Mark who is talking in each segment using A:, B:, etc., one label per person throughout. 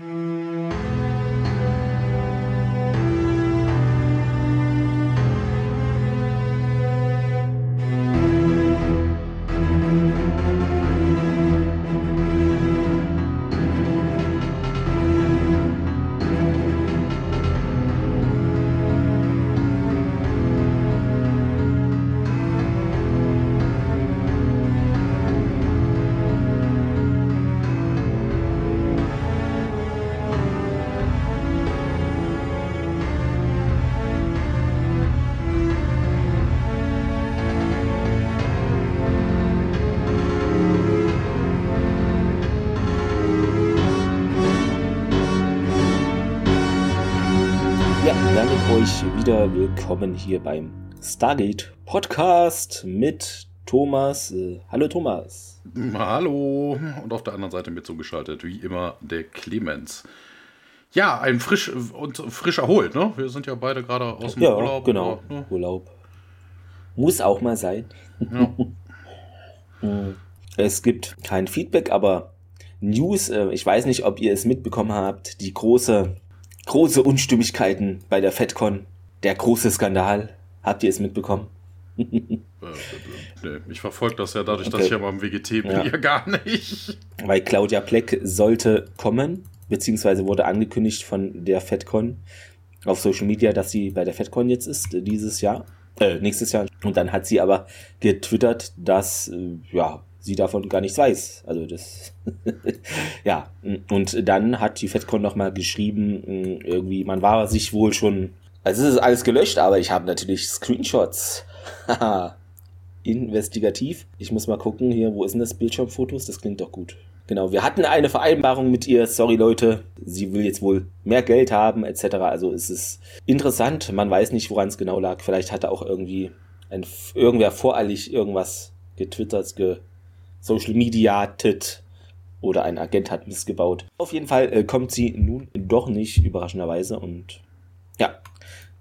A: Mm. Wieder willkommen hier beim Stargate Podcast mit Thomas. Äh, hallo Thomas.
B: Hallo. Und auf der anderen Seite mit zugeschaltet, wie immer, der Clemens. Ja, ein frisch und frisch erholt, ne? Wir sind ja beide gerade aus dem
A: ja,
B: Urlaub.
A: Genau, oder, ne? Urlaub. Muss auch mal sein. Ja. Hm. es gibt kein Feedback, aber News, äh, ich weiß nicht, ob ihr es mitbekommen habt, die große, große Unstimmigkeiten bei der FedCon der große Skandal. Habt ihr es mitbekommen?
B: äh, nee, ich verfolge das ja dadurch, okay. dass ich ja beim WGT bin, ja. ja gar nicht.
A: Weil Claudia Pleck sollte kommen, beziehungsweise wurde angekündigt von der FedCon auf Social Media, dass sie bei der FedCon jetzt ist, äh, dieses Jahr, äh, nächstes Jahr. Und dann hat sie aber getwittert, dass, äh, ja, sie davon gar nichts weiß. Also das, ja. Und dann hat die FedCon nochmal geschrieben, irgendwie, man war sich wohl schon also es ist alles gelöscht, aber ich habe natürlich Screenshots. Investigativ. Ich muss mal gucken hier, wo ist denn das Bildschirmfotos? Das klingt doch gut. Genau, wir hatten eine Vereinbarung mit ihr. Sorry Leute, sie will jetzt wohl mehr Geld haben etc. Also es ist interessant. Man weiß nicht, woran es genau lag. Vielleicht hatte auch irgendwie ein, irgendwer voreilig irgendwas getwittert, ge Social Mediatet oder ein Agent hat missgebaut. Auf jeden Fall äh, kommt sie nun doch nicht überraschenderweise und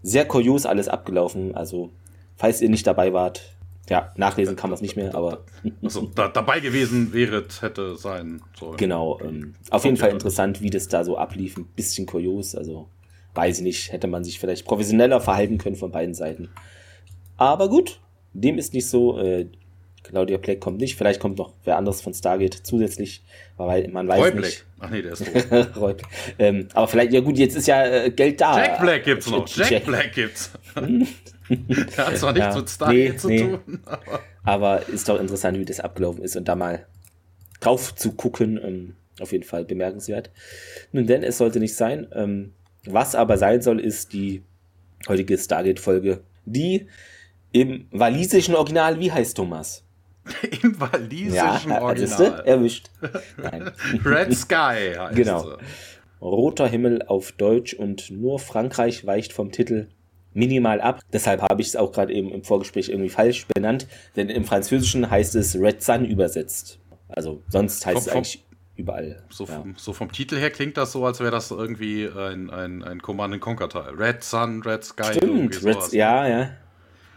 A: sehr kurios alles abgelaufen. Also, falls ihr nicht dabei wart, ja, nachlesen kann man es nicht mehr, aber.
B: Also, da, dabei gewesen wäre, hätte sein
A: sollen. Genau. Ähm, auf jeden Fall interessant, wie das da so ablief. Ein bisschen kurios. Also, weiß ich nicht, hätte man sich vielleicht professioneller verhalten können von beiden Seiten. Aber gut, dem ist nicht so. Äh, Claudia Black kommt nicht. Vielleicht kommt noch wer anderes von Stargate zusätzlich, weil man weiß Roy nicht.
B: Ach nee, der ist tot.
A: ähm, aber vielleicht, ja gut, jetzt ist ja äh, Geld da.
B: Jack Black gibt's noch. Jack, Jack Black gibt's. der hat zwar nichts ja, mit Stargate nee, zu nee. tun.
A: Aber. aber. ist doch interessant, wie das abgelaufen ist und da mal drauf zu gucken. Ähm, auf jeden Fall bemerkenswert. Nun denn, es sollte nicht sein. Ähm, was aber sein soll, ist die heutige Stargate-Folge, die im walisischen Original, wie heißt Thomas?
B: Im walisischen ja, Original.
A: erwischt.
B: Red Sky heißt
A: Genau. Sie. Roter Himmel auf Deutsch und nur Frankreich weicht vom Titel minimal ab. Deshalb habe ich es auch gerade eben im Vorgespräch irgendwie falsch benannt, denn im Französischen heißt es Red Sun übersetzt. Also sonst heißt vom, es eigentlich überall.
B: So, ja. vom, so, vom, Titel her klingt das so, als wäre das irgendwie ein, ein, ein Command Conquer Teil. Red Sun, Red Sky.
A: Stimmt, Red, ja, ja.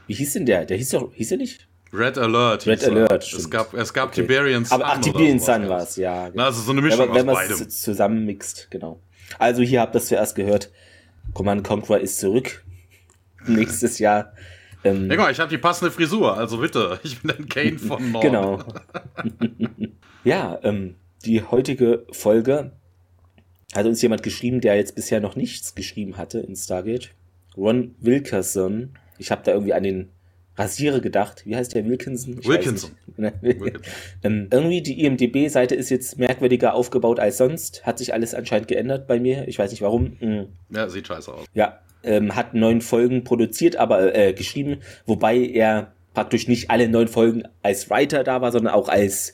A: Wie hieß denn der? Der hieß doch, hieß er nicht?
B: Red Alert.
A: Red Alert.
B: Es gab, es gab okay. Tiberian
A: Sun. Aber ach, Tiberian Sun war es, ja.
B: Genau. Na, also so eine Mischung ja, wenn aus beidem.
A: zusammenmixt, genau. Also hier habt ihr das zuerst gehört. Command Conquer ist zurück. Nächstes Jahr.
B: Ähm, ja, ich habe die passende Frisur, also bitte. Ich bin ein Kane von Nord.
A: genau. ja, ähm, die heutige Folge hat uns jemand geschrieben, der jetzt bisher noch nichts geschrieben hatte in Stargate. Ron Wilkerson. Ich habe da irgendwie an den Rasierer gedacht. Wie heißt der Wilkinson?
B: Ich Wilkinson.
A: ähm, irgendwie die IMDB-Seite ist jetzt merkwürdiger aufgebaut als sonst. Hat sich alles anscheinend geändert bei mir. Ich weiß nicht warum. Mhm.
B: Ja, sieht scheiße aus.
A: Ja, ähm, hat neun Folgen produziert, aber äh, geschrieben, wobei er praktisch nicht alle neun Folgen als Writer da war, sondern auch als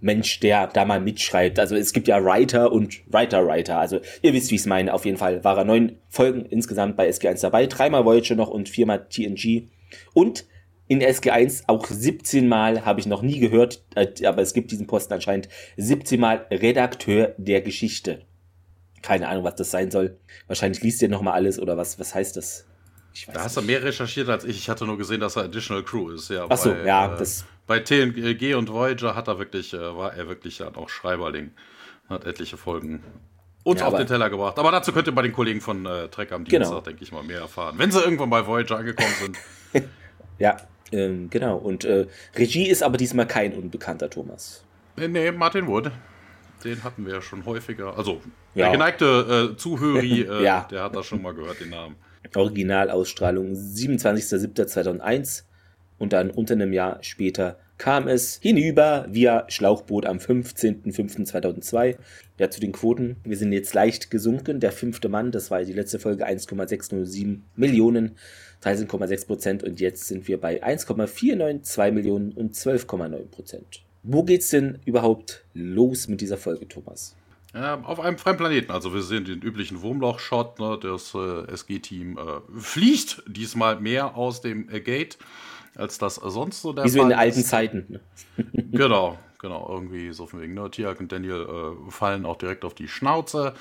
A: Mensch, der da mal mitschreibt. Also es gibt ja Writer und Writer-Writer. Also ihr wisst, wie ich es meine. Auf jeden Fall war er neun Folgen insgesamt bei SG1 dabei. Dreimal Voyager noch und viermal TNG. Und in SG1 auch 17 Mal, habe ich noch nie gehört, äh, aber es gibt diesen Posten anscheinend, 17 Mal Redakteur der Geschichte. Keine Ahnung, was das sein soll. Wahrscheinlich liest ihr nochmal alles oder was, was heißt das?
B: da hast du mehr recherchiert als ich. Ich hatte nur gesehen, dass er Additional Crew ist. Ja,
A: Ach so, bei, ja. Äh, das
B: bei TNG und Voyager hat er wirklich, äh, war er wirklich dann auch Schreiberling. Hat etliche Folgen uns ja, auf den Teller gebracht. Aber dazu könnt ihr bei den Kollegen von äh, Trek am Dienstag, genau. denke ich mal, mehr erfahren. Wenn sie irgendwann bei Voyager angekommen sind.
A: ja, ähm, genau. Und äh, Regie ist aber diesmal kein unbekannter Thomas.
B: Nee, nee, Martin Wood. Den hatten wir ja schon häufiger. Also, ja. der geneigte äh, Zuhörer, äh, ja. der hat das schon mal gehört, den Namen.
A: Originalausstrahlung 27.07.2001 und dann unter einem Jahr später kam es hinüber via Schlauchboot am 15.05.2002. Ja, zu den Quoten. Wir sind jetzt leicht gesunken. Der fünfte Mann, das war die letzte Folge, 1,607 Millionen, 13,6 Prozent. Und jetzt sind wir bei 1,492 Millionen und 12,9 Prozent. Wo geht's denn überhaupt los mit dieser Folge, Thomas?
B: Ja, auf einem freien Planeten. Also wir sehen den üblichen Wurmloch-Shot. Ne? Das äh, SG-Team äh, fliegt diesmal mehr aus dem äh, Gate als das sonst so
A: der Wie so in den alten Zeiten. Ne?
B: genau, genau, irgendwie so von wegen, ne? Tiak und Daniel äh, fallen auch direkt auf die Schnauze.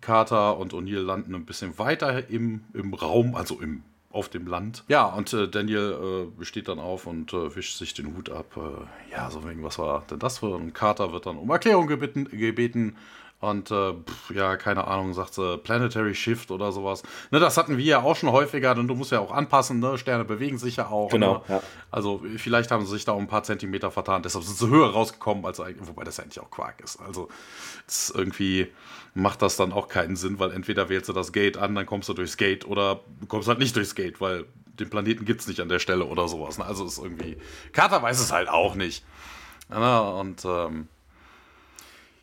B: Carter und O'Neill landen ein bisschen weiter im, im Raum, also im auf dem Land. Ja, und äh, Daniel äh, steht dann auf und äh, wischt sich den Hut ab. Äh, ja, so wegen, was war denn das für? Und Carter wird dann um Erklärung gebeten, gebeten und äh, pff, ja, keine Ahnung, sagt sie Planetary Shift oder sowas. Ne, das hatten wir ja auch schon häufiger, denn du musst ja auch anpassen, ne? Sterne bewegen sich ja auch.
A: Genau.
B: Ne?
A: Ja.
B: Also vielleicht haben sie sich da um ein paar Zentimeter vertan, deshalb sind sie höher rausgekommen, als eigentlich, wobei das eigentlich auch Quark ist. Also das irgendwie macht das dann auch keinen Sinn, weil entweder wählst du das Gate an, dann kommst du durchs Gate oder du kommst halt nicht durchs Gate, weil den Planeten gibt es nicht an der Stelle oder sowas. Ne? Also ist irgendwie. Carter weiß es halt auch nicht. Ja, und ähm,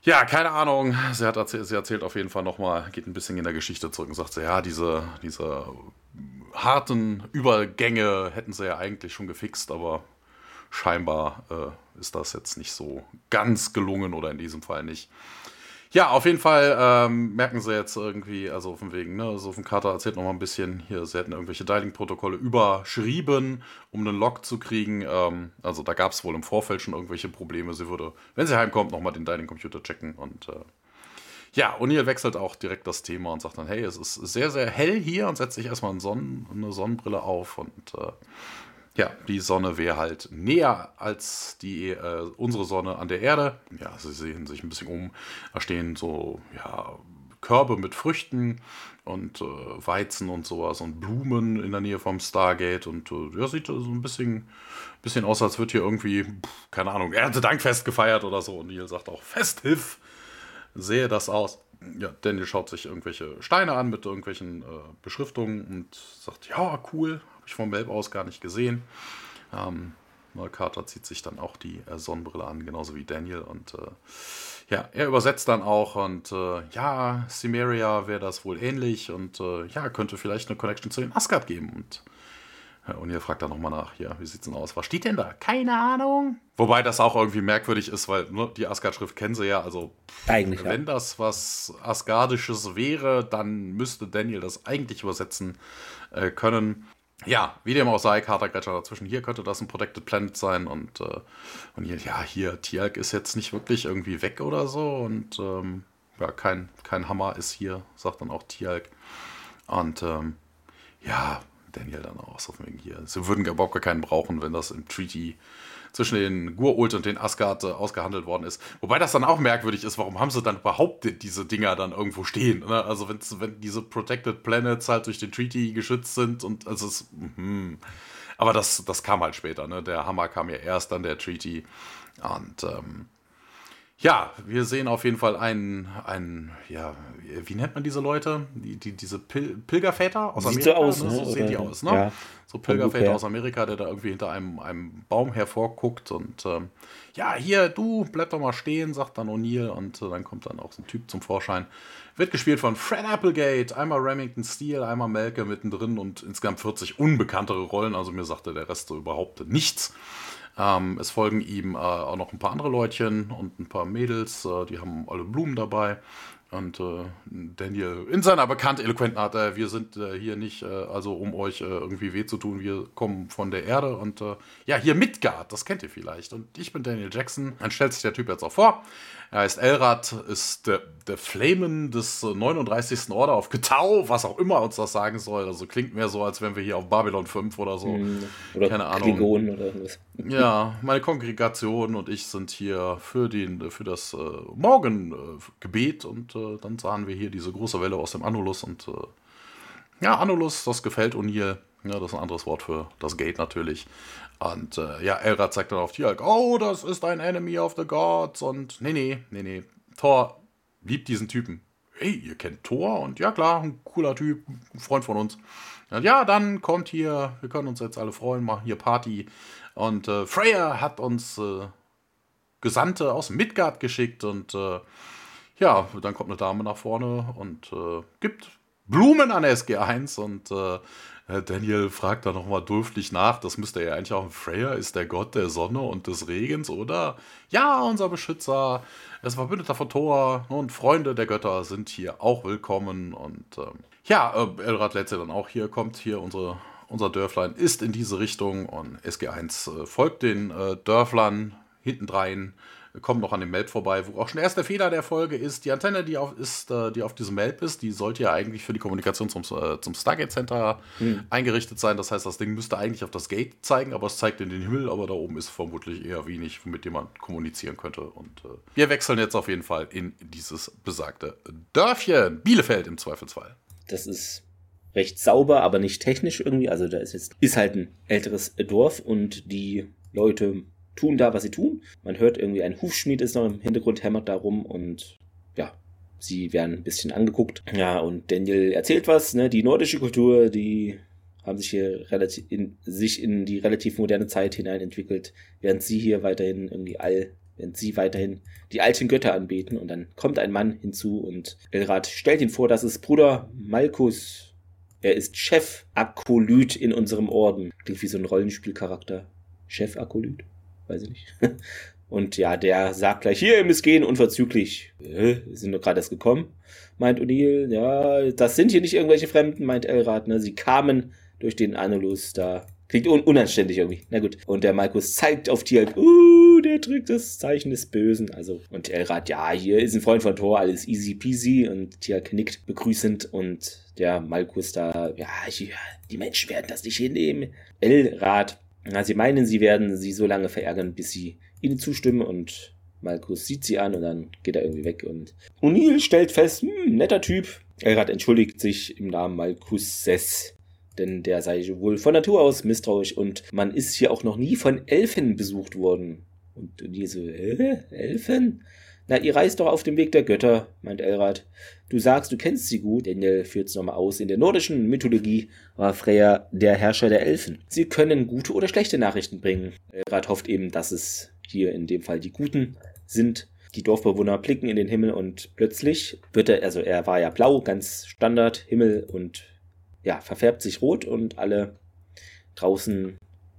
B: ja, keine Ahnung. Sie, hat erzählt, sie erzählt auf jeden Fall nochmal, geht ein bisschen in der Geschichte zurück und sagt so, ja, diese, diese harten Übergänge hätten sie ja eigentlich schon gefixt, aber scheinbar äh, ist das jetzt nicht so ganz gelungen oder in diesem Fall nicht. Ja, auf jeden Fall ähm, merken sie jetzt irgendwie, also von wegen, ne, so von Carter erzählt noch mal ein bisschen, hier, sie hätten irgendwelche Dialing-Protokolle überschrieben, um einen Log zu kriegen. Ähm, also da gab es wohl im Vorfeld schon irgendwelche Probleme. Sie würde, wenn sie heimkommt, noch mal den Dialing-Computer checken und äh, ja, O'Neill wechselt auch direkt das Thema und sagt dann, hey, es ist sehr, sehr hell hier und setzt sich erstmal eine, Sonnen-, eine Sonnenbrille auf und äh, ja, die Sonne wäre halt näher als die, äh, unsere Sonne an der Erde. Ja, sie sehen sich ein bisschen um. Da stehen so, ja, Körbe mit Früchten und äh, Weizen und sowas und Blumen in der Nähe vom Stargate. Und äh, ja, sieht so ein bisschen, bisschen aus, als wird hier irgendwie, keine Ahnung, Erntedankfest gefeiert oder so. Und Neil sagt auch, Festiv, sehe das aus. Ja, Daniel schaut sich irgendwelche Steine an mit irgendwelchen äh, Beschriftungen und sagt, ja, cool, ich vom Web aus gar nicht gesehen. Ähm, Carter zieht sich dann auch die äh, Sonnenbrille an, genauso wie Daniel. Und äh, ja, er übersetzt dann auch und äh, ja, Simeria wäre das wohl ähnlich und äh, ja, könnte vielleicht eine Connection zu den Asgard geben. Und und ihr fragt dann nochmal nach, ja, wie sieht's denn aus? Was steht denn da? Keine Ahnung. Wobei das auch irgendwie merkwürdig ist, weil ne, die Asgard-Schrift kennen sie ja. Also,
A: eigentlich,
B: wenn ja. das was Asgardisches wäre, dann müsste Daniel das eigentlich übersetzen äh, können ja, wie dem auch sei, Carter Gletscher dazwischen. Hier könnte das ein Protected Planet sein und, äh, und hier, ja, hier, Tialk ist jetzt nicht wirklich irgendwie weg oder so und ähm, ja, kein, kein Hammer ist hier, sagt dann auch Tialk. Und ähm, ja, Daniel dann auch so wegen hier. Sie würden überhaupt gar keinen brauchen, wenn das im Treaty zwischen den Gurult und den Asgard äh, ausgehandelt worden ist. Wobei das dann auch merkwürdig ist, warum haben sie dann überhaupt diese Dinger dann irgendwo stehen? Ne? Also wenn diese Protected Planets halt durch den Treaty geschützt sind und also es, mm, aber das, das kam halt später, ne? Der Hammer kam ja erst an der Treaty. Und ähm, ja, wir sehen auf jeden Fall einen, einen, ja, wie nennt man diese Leute? Die, die, diese Pil Pilgerväter
A: aus Sieht Amerika. So, aus,
B: ne? so sehen die aus, ne? Ja. So Pilgerväter aus Amerika, der da irgendwie hinter einem, einem Baum hervorguckt und ähm, ja, hier, du, bleib doch mal stehen, sagt dann O'Neill und äh, dann kommt dann auch so ein Typ zum Vorschein. Wird gespielt von Fred Applegate, einmal Remington Steele, einmal Melke mittendrin und insgesamt 40 unbekanntere Rollen, also mir sagte der Rest so überhaupt nichts. Ähm, es folgen ihm äh, auch noch ein paar andere Leutchen und ein paar Mädels, äh, die haben alle Blumen dabei. Und äh, Daniel in seiner bekannt eloquenten Art, äh, wir sind äh, hier nicht, äh, also um euch äh, irgendwie weh zu tun, wir kommen von der Erde und äh, ja, hier Midgard, das kennt ihr vielleicht. Und ich bin Daniel Jackson, dann stellt sich der Typ jetzt auch vor. Er heißt Elrad, ist der, der Flamen des 39. Order auf Getau, was auch immer uns das sagen soll. Also klingt mehr so, als wären wir hier auf Babylon 5 oder so. Hm,
A: oder Keine Ahnung. Klingonen oder
B: was. Ja, meine Kongregation und ich sind hier für, den, für das äh, Morgengebet und äh, dann sahen wir hier diese große Welle aus dem Anulus und äh, ja, Anulus, das gefällt O'Neill. Ja, das ist ein anderes Wort für das Gate natürlich. Und äh, ja, Elrad zeigt dann auf Tialk, oh, das ist ein Enemy of the Gods. Und nee, nee, nee, nee. Thor liebt diesen Typen. Hey, ihr kennt Thor? Und ja, klar, ein cooler Typ, ein Freund von uns. Und ja, dann kommt hier, wir können uns jetzt alle freuen, machen hier Party. Und äh, Freya hat uns äh, Gesandte aus Midgard geschickt und äh, ja, dann kommt eine Dame nach vorne und äh, gibt Blumen an SG1 und äh, Daniel fragt da nochmal dürftig nach, das müsste ja eigentlich auch Freya ist der Gott der Sonne und des Regens, oder? Ja, unser Beschützer, das Verbündeter von Thor und Freunde der Götter sind hier auch willkommen und ähm, ja, äh, Elrad Letze dann auch hier, kommt hier unsere unser Dörflein ist in diese Richtung und SG1 äh, folgt den äh, Dörflern hintendrein kommen noch an dem Melb vorbei, wo auch schon der erste Fehler der Folge ist. Die Antenne, die auf, ist, äh, die auf diesem Melb ist, die sollte ja eigentlich für die Kommunikation zum, äh, zum Stargate Center hm. eingerichtet sein. Das heißt, das Ding müsste eigentlich auf das Gate zeigen, aber es zeigt in den Himmel, aber da oben ist vermutlich eher wenig, mit dem man kommunizieren könnte. Und äh, wir wechseln jetzt auf jeden Fall in dieses besagte Dörfchen. Bielefeld im Zweifelsfall.
A: Das ist recht sauber, aber nicht technisch irgendwie. Also da ist jetzt, ist halt ein älteres Dorf und die Leute tun da, was sie tun. Man hört irgendwie, ein Hufschmied ist noch im Hintergrund, hämmert da rum und ja, sie werden ein bisschen angeguckt. Ja, und Daniel erzählt was, ne, die nordische Kultur, die haben sich hier relativ in, sich in die relativ moderne Zeit hinein entwickelt, während sie hier weiterhin irgendwie all, während sie weiterhin die alten Götter anbeten und dann kommt ein Mann hinzu und Elrad stellt ihn vor, das ist Bruder Malkus. Er ist Chef-Akolyt in unserem Orden. Klingt wie so ein Rollenspielcharakter. Chef-Akolyt? Weiß ich nicht. Und ja, der sagt gleich, hier, ihr müsst gehen, unverzüglich. Äh, sind doch gerade erst gekommen, meint O'Neill. Ja, das sind hier nicht irgendwelche Fremden, meint Elrad. Ne? Sie kamen durch den Anulus da. Klingt un unanständig irgendwie. Na gut. Und der Markus zeigt auf Tialk, uh, der drückt das Zeichen des Bösen. Also, und Elrad, ja, hier ist ein Freund von Thor, alles easy peasy. Und Tialk nickt begrüßend und der Malkus da, ja, die Menschen werden das nicht hinnehmen. Elrad ja, sie meinen, sie werden sie so lange verärgern, bis sie ihnen zustimmen und Malkus sieht sie an und dann geht er irgendwie weg und O'Neill stellt fest, hm, netter Typ. Elrad entschuldigt sich im Namen Malkuses, denn der sei wohl von Natur aus misstrauisch und man ist hier auch noch nie von Elfen besucht worden. Und O'Neill so, äh, Elfen? Na, ihr reist doch auf dem Weg der Götter, meint Elrad. Du sagst, du kennst sie gut. Daniel führt's nochmal aus. In der nordischen Mythologie war Freya der Herrscher der Elfen. Sie können gute oder schlechte Nachrichten bringen. Elrad hofft eben, dass es hier in dem Fall die Guten sind. Die Dorfbewohner blicken in den Himmel und plötzlich wird er, also er war ja blau, ganz Standard, Himmel und ja, verfärbt sich rot und alle draußen,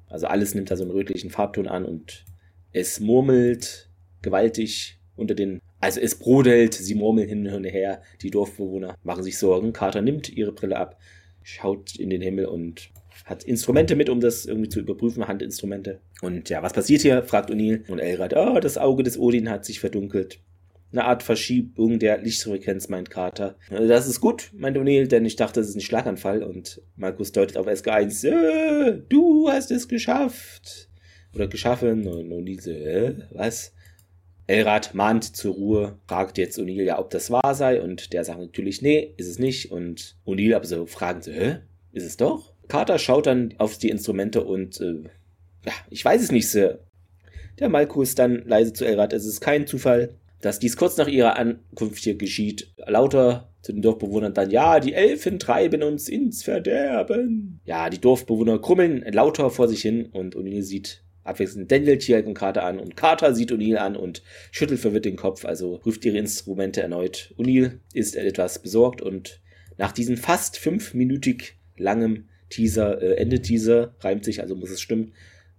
A: also alles nimmt da so einen rötlichen Farbton an und es murmelt gewaltig unter den also es brodelt, sie murmeln hin und her, die Dorfbewohner machen sich Sorgen. Carter nimmt ihre Brille ab, schaut in den Himmel und hat Instrumente mit, um das irgendwie zu überprüfen, Handinstrumente. Und ja, was passiert hier? fragt O'Neill. Und Elrad, oh, das Auge des Odin hat sich verdunkelt. Eine Art Verschiebung der Lichtfrequenz, meint Carter. Das ist gut, meint O'Neill, denn ich dachte, es ist ein Schlaganfall. Und Markus deutet auf SG1, äh, du hast es geschafft. Oder geschaffen. Und O'Neill so, äh, was? Elrad mahnt zur Ruhe, fragt jetzt O'Neill ja, ob das wahr sei und der sagt natürlich, nee, ist es nicht und O'Neill aber so fragen so, hä, ist es doch? Carter schaut dann auf die Instrumente und, äh, ja, ich weiß es nicht, Sir. Der Malkus dann leise zu Elrad, es ist kein Zufall, dass dies kurz nach ihrer Ankunft hier geschieht. Lauter zu den Dorfbewohnern dann, ja, die Elfen treiben uns ins Verderben. Ja, die Dorfbewohner krummeln lauter vor sich hin und O'Neill sieht abwechselnd Daniel Tiag und Carter an und Carter sieht O'Neill an und schüttelt verwirrt den Kopf, also prüft ihre Instrumente erneut. O'Neill ist etwas besorgt und nach diesem fast fünfminütig langem Teaser, äh, Ende Teaser, reimt sich, also muss es stimmen.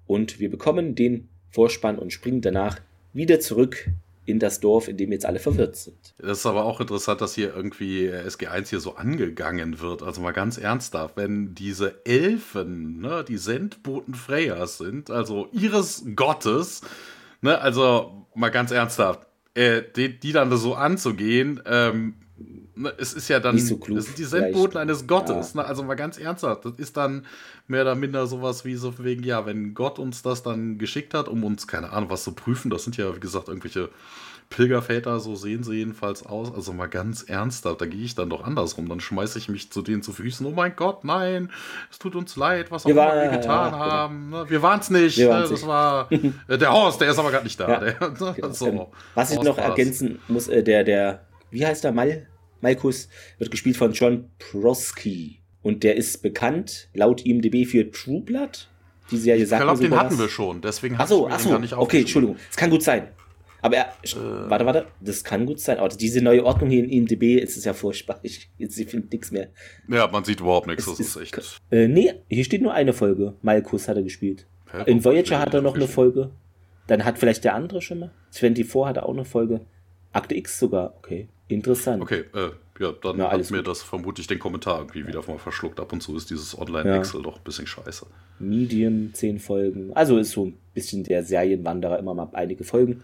A: Und wir bekommen den Vorspann und springen danach wieder zurück in das Dorf, in dem jetzt alle verwirrt sind.
B: Das ist aber auch interessant, dass hier irgendwie SG1 hier so angegangen wird. Also mal ganz ernsthaft, wenn diese Elfen, ne, die Sendboten Freyas sind, also ihres Gottes, ne, also mal ganz ernsthaft, äh, die, die, dann so anzugehen, ähm, es ist ja dann,
A: so
B: das sind die Sendboten eines Gottes. Ja. Ne, also mal ganz ernsthaft, das ist dann mehr oder minder sowas wie so wegen, ja, wenn Gott uns das dann geschickt hat, um uns, keine Ahnung, was zu prüfen, das sind ja, wie gesagt, irgendwelche Pilgerväter, so sehen sie jedenfalls aus. Also mal ganz ernsthaft, da gehe ich dann doch andersrum. Dann schmeiße ich mich zu denen zu Füßen. Oh mein Gott, nein, es tut uns leid, was auch wir immer wir getan ja, haben. Genau. Wir waren es nicht. Wir ne? das war äh, der Horst, der ist aber gerade nicht da. Ja. Der,
A: ne? so. Was ich noch ergänzen muss, äh, der, der, wie heißt der Mal? Malkus wird gespielt von John Prosky. Und der ist bekannt, laut IMDb, für True Blood. Die Serie sagt
B: Ich glaube, den hatten wir schon, deswegen
A: hast du achso, gar nicht Okay, Entschuldigung, es kann gut sein. Aber er, äh, warte, warte, das kann gut sein. Aber diese neue Ordnung hier in IMDb ist es ja furchtbar. Ich, ich finde nichts mehr.
B: Ja, man sieht überhaupt nichts. Das ist, ist echt.
A: Äh, nee, hier steht nur eine Folge. Malkus hat er gespielt. Ja, in Voyager hat er noch eine Folge. Dann hat vielleicht der andere schon mal. 24 hat er auch eine Folge. Akte X sogar. Okay, interessant.
B: Okay, äh, ja, dann ja, hat mir gut. das vermutlich den Kommentar irgendwie wieder mal verschluckt. Ab und zu ist dieses Online-Excel ja. doch ein bisschen scheiße.
A: Medium, 10 Folgen. Also ist so ein bisschen der Serienwanderer immer mal einige Folgen.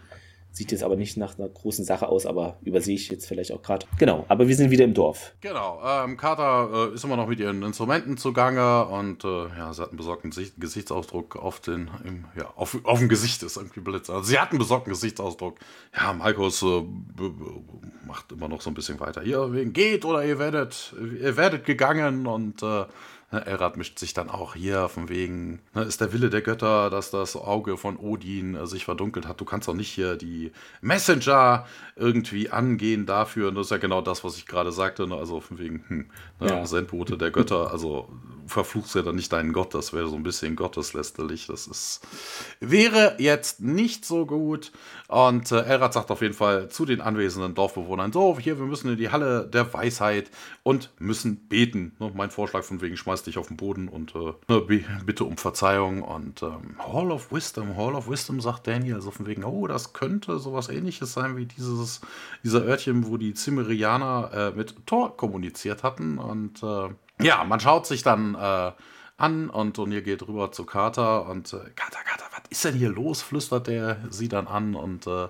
A: Sieht jetzt aber nicht nach einer großen Sache aus, aber übersehe ich jetzt vielleicht auch gerade. Genau, aber wir sind wieder im Dorf.
B: Genau, ähm, Carter äh, ist immer noch mit ihren Instrumenten zugange und äh, ja, sie hat einen besorgten Gesichtsausdruck auf den, im, ja, auf, auf dem Gesicht ist irgendwie blitz. Also sie hat einen besorgten Gesichtsausdruck. Ja, Markus äh, macht immer noch so ein bisschen weiter. Wegen geht oder ihr werdet, ihr werdet gegangen und äh, Ne, Elrad mischt sich dann auch hier von wegen, ne, ist der Wille der Götter, dass das Auge von Odin äh, sich verdunkelt hat. Du kannst doch nicht hier die Messenger irgendwie angehen dafür. Und das ist ja genau das, was ich gerade sagte. Ne? Also von wegen, hm, ne? ja. Sendbote der Götter. Also verfluchst ja dann nicht deinen Gott. Das wäre so ein bisschen gotteslästerlich. Das ist, wäre jetzt nicht so gut. Und äh, Elrad sagt auf jeden Fall zu den anwesenden Dorfbewohnern, so, hier, wir müssen in die Halle der Weisheit und müssen beten. Ne? Mein Vorschlag von wegen, schmeiß dich auf den Boden und äh, ne, bitte um Verzeihung. Und ähm, Hall of Wisdom, Hall of Wisdom, sagt Daniel, also von wegen, oh, das könnte sowas ähnliches sein wie dieses, dieser Örtchen, wo die Cimmerianer äh, mit Thor kommuniziert hatten. Und äh, ja, man schaut sich dann äh, an und O'Neill geht rüber zu Carter und äh, Carter, Carter, was ist denn hier los? flüstert er sie dann an und äh,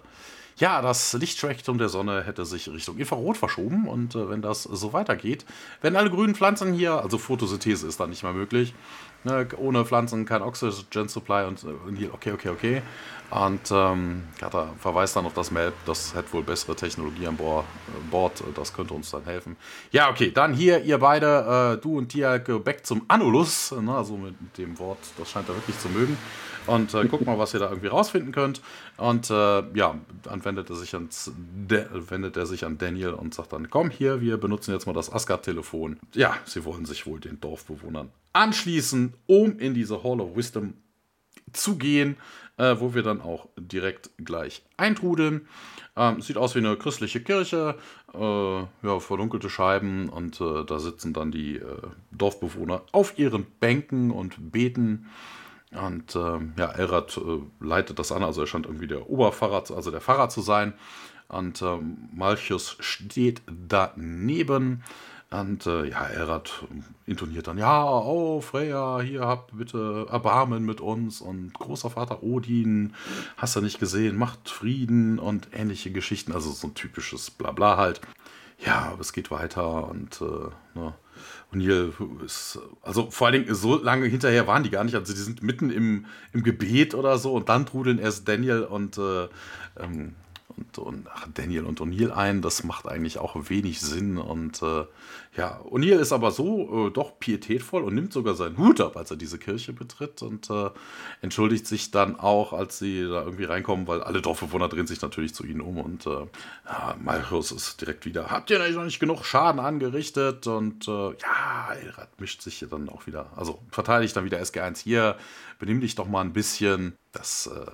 B: ja, das Lichtspektrum der Sonne hätte sich Richtung Infrarot verschoben und äh, wenn das so weitergeht, wenn alle grünen Pflanzen hier, also Photosynthese ist dann nicht mehr möglich, ne, ohne Pflanzen kein Oxygen Supply und äh, okay, okay, okay. Und ähm, Kata verweist dann auf das Map, das hat wohl bessere Technologie an Bord, Bord, das könnte uns dann helfen. Ja, okay, dann hier ihr beide, äh, du und Tia, back zum Anulus, ne, also mit dem Wort, das scheint er wirklich zu mögen. Und äh, guck mal, was ihr da irgendwie rausfinden könnt. Und äh, ja, dann wendet er, sich ans, wendet er sich an Daniel und sagt dann, komm hier, wir benutzen jetzt mal das Asgard-Telefon. Ja, sie wollen sich wohl den Dorfbewohnern anschließen, um in diese Hall of Wisdom zu gehen äh, wo wir dann auch direkt gleich eintrudeln. Ähm, sieht aus wie eine christliche Kirche, äh, ja, verdunkelte Scheiben und äh, da sitzen dann die äh, Dorfbewohner auf ihren Bänken und beten. Und ähm, ja, Elrad äh, leitet das an, also er scheint irgendwie der Oberpfarrer, also der Pfarrer zu sein. Und ähm, Malchus steht daneben. Und äh, ja, Elrad intoniert dann, ja, oh, Freya, hier habt bitte Erbarmen mit uns und großer Vater Odin, hast du nicht gesehen, macht Frieden und ähnliche Geschichten, also so ein typisches Blabla halt. Ja, aber es geht weiter und äh, ne. Hier ist, also vor allen Dingen so lange hinterher waren die gar nicht. Also die sind mitten im, im Gebet oder so und dann trudeln erst Daniel und äh, ähm, und, und ach, Daniel und O'Neill ein. Das macht eigentlich auch wenig Sinn. Und äh, ja, O'Neill ist aber so äh, doch pietätvoll und nimmt sogar seinen Hut ab, als er diese Kirche betritt und äh, entschuldigt sich dann auch, als sie da irgendwie reinkommen, weil alle Dorfbewohner drehen sich natürlich zu ihnen um und äh, ja, Malchus ist direkt wieder, habt ihr noch nicht genug Schaden angerichtet? Und äh, ja, Elrad mischt sich dann auch wieder, also verteidigt dann wieder SG1 hier, benimm dich doch mal ein bisschen. Das äh,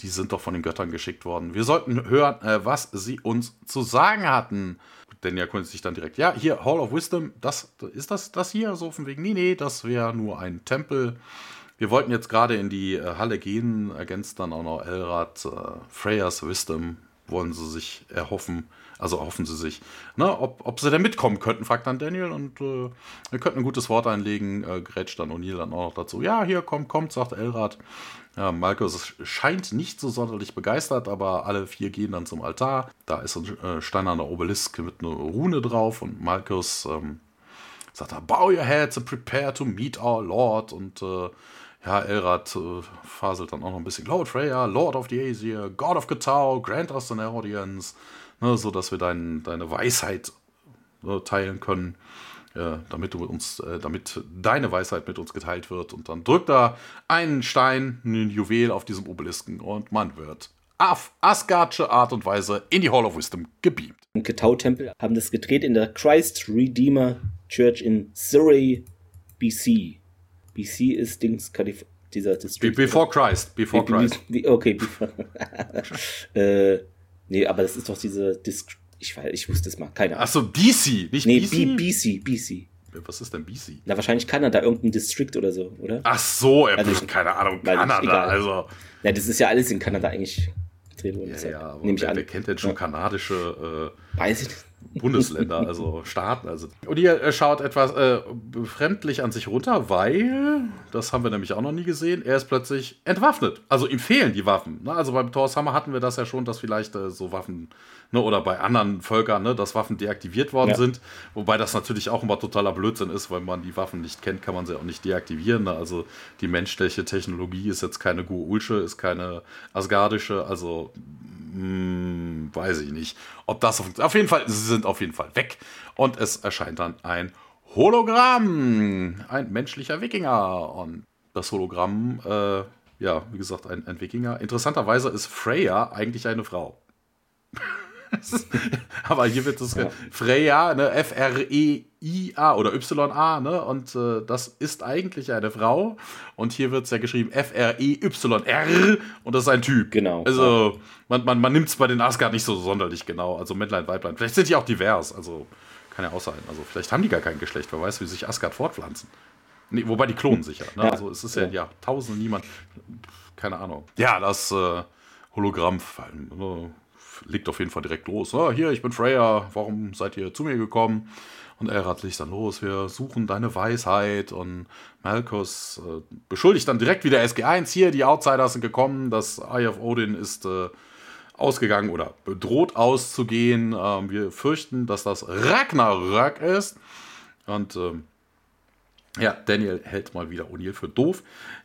B: die sind doch von den Göttern geschickt worden. Wir sollten hören, äh, was sie uns zu sagen hatten. Denn er konnte sich dann direkt, ja, hier, Hall of Wisdom, das ist das, das hier, so von wegen, nee, nee, das wäre nur ein Tempel. Wir wollten jetzt gerade in die äh, Halle gehen, ergänzt dann auch noch Elrad, äh, Freyas Wisdom wollen sie sich erhoffen. Also hoffen sie sich. Ne, ob, ob sie denn mitkommen könnten, fragt dann Daniel und äh, wir könnten ein gutes Wort einlegen. Äh, grätscht dann O'Neill dann auch noch dazu. Ja, hier, kommt, kommt, sagt Elrad. Ja, Markus scheint nicht so sonderlich begeistert, aber alle vier gehen dann zum Altar. Da ist ein äh, steinerner Obelisk mit einer Rune drauf und Markus ähm, sagt da, bow your heads and prepare to meet our Lord. Und äh, ja, Elrad äh, faselt dann auch noch ein bisschen. Lord Freya, Lord of the Aesir, God of Gatau, grant us an audience. Ne, so dass wir dein, deine Weisheit äh, teilen können, äh, damit du mit uns, äh, damit deine Weisheit mit uns geteilt wird. Und dann drückt er einen Stein, ein Juwel auf diesem Obelisken und man wird auf Asgardsche Art und Weise in die Hall of Wisdom gebeamt.
A: Im Ketau-Tempel haben das gedreht in der Christ Redeemer Church in Surrey, BC. BC ist Dings, Kalif dieser
B: District. Before Christ, before
A: Be
B: Christ.
A: Okay, before. äh, nee, aber das ist doch diese District. Ich, ich wusste es mal, keine Ahnung.
B: Achso, DC, nicht
A: nee,
B: BC?
A: BC, BC.
B: Was ist denn BC?
A: Na, wahrscheinlich Kanada, irgendein District oder so, oder?
B: Ach so, er also, keine Ahnung, Kanada, also.
A: Ja, das ist ja alles in Kanada eigentlich
B: gedreht worden. Ja, ja, aber wer, wer, kennt denn schon ja. kanadische
A: äh, ich.
B: Bundesländer, also Staaten. Also. Und ihr schaut etwas äh, befremdlich an sich runter, weil, das haben wir nämlich auch noch nie gesehen, er ist plötzlich entwaffnet. Also ihm fehlen die Waffen. Ne? Also beim Thor's Hammer hatten wir das ja schon, dass vielleicht äh, so Waffen, ne, oder bei anderen Völkern, ne, dass Waffen deaktiviert worden ja. sind. Wobei das natürlich auch immer totaler Blödsinn ist, weil man die Waffen nicht kennt, kann man sie auch nicht deaktivieren. Ne? Also die menschliche Technologie ist jetzt keine Guulsche, ist keine asgardische, also hm, weiß ich nicht, ob das auf, auf jeden Fall, sie sind auf jeden Fall weg und es erscheint dann ein Hologramm, ein menschlicher Wikinger und das Hologramm, äh, ja, wie gesagt, ein, ein Wikinger. Interessanterweise ist Freya eigentlich eine Frau. Aber hier wird es ja. Freya, ne, F-R-E-I-A oder Y-A, ne, und äh, das ist eigentlich eine Frau. Und hier wird es ja geschrieben F-R-E-Y-R und das ist ein Typ.
A: Genau.
B: Also, man, man, man nimmt es bei den Asgard nicht so sonderlich genau. Also Männlein, Weiblein. Vielleicht sind die auch divers, also kann ja auch sein. Also, vielleicht haben die gar kein Geschlecht, wer weiß, wie sich Asgard fortpflanzen. Nee, wobei die klonen sich. Ne? Ja. Also, es ist ja, ja, ja tausende, niemand. Keine Ahnung. Ja, das äh, Hologramm. Ne, legt auf jeden Fall direkt los. Ah, hier, ich bin Freya, warum seid ihr zu mir gekommen? Und Elrad legt dann los, wir suchen deine Weisheit. Und Malkus äh, beschuldigt dann direkt wieder SG1, hier, die Outsiders sind gekommen, das Eye of Odin ist äh, ausgegangen oder bedroht auszugehen. Ähm, wir fürchten, dass das Ragnarök ist. Und ähm, ja, Daniel hält mal wieder O'Neill für doof.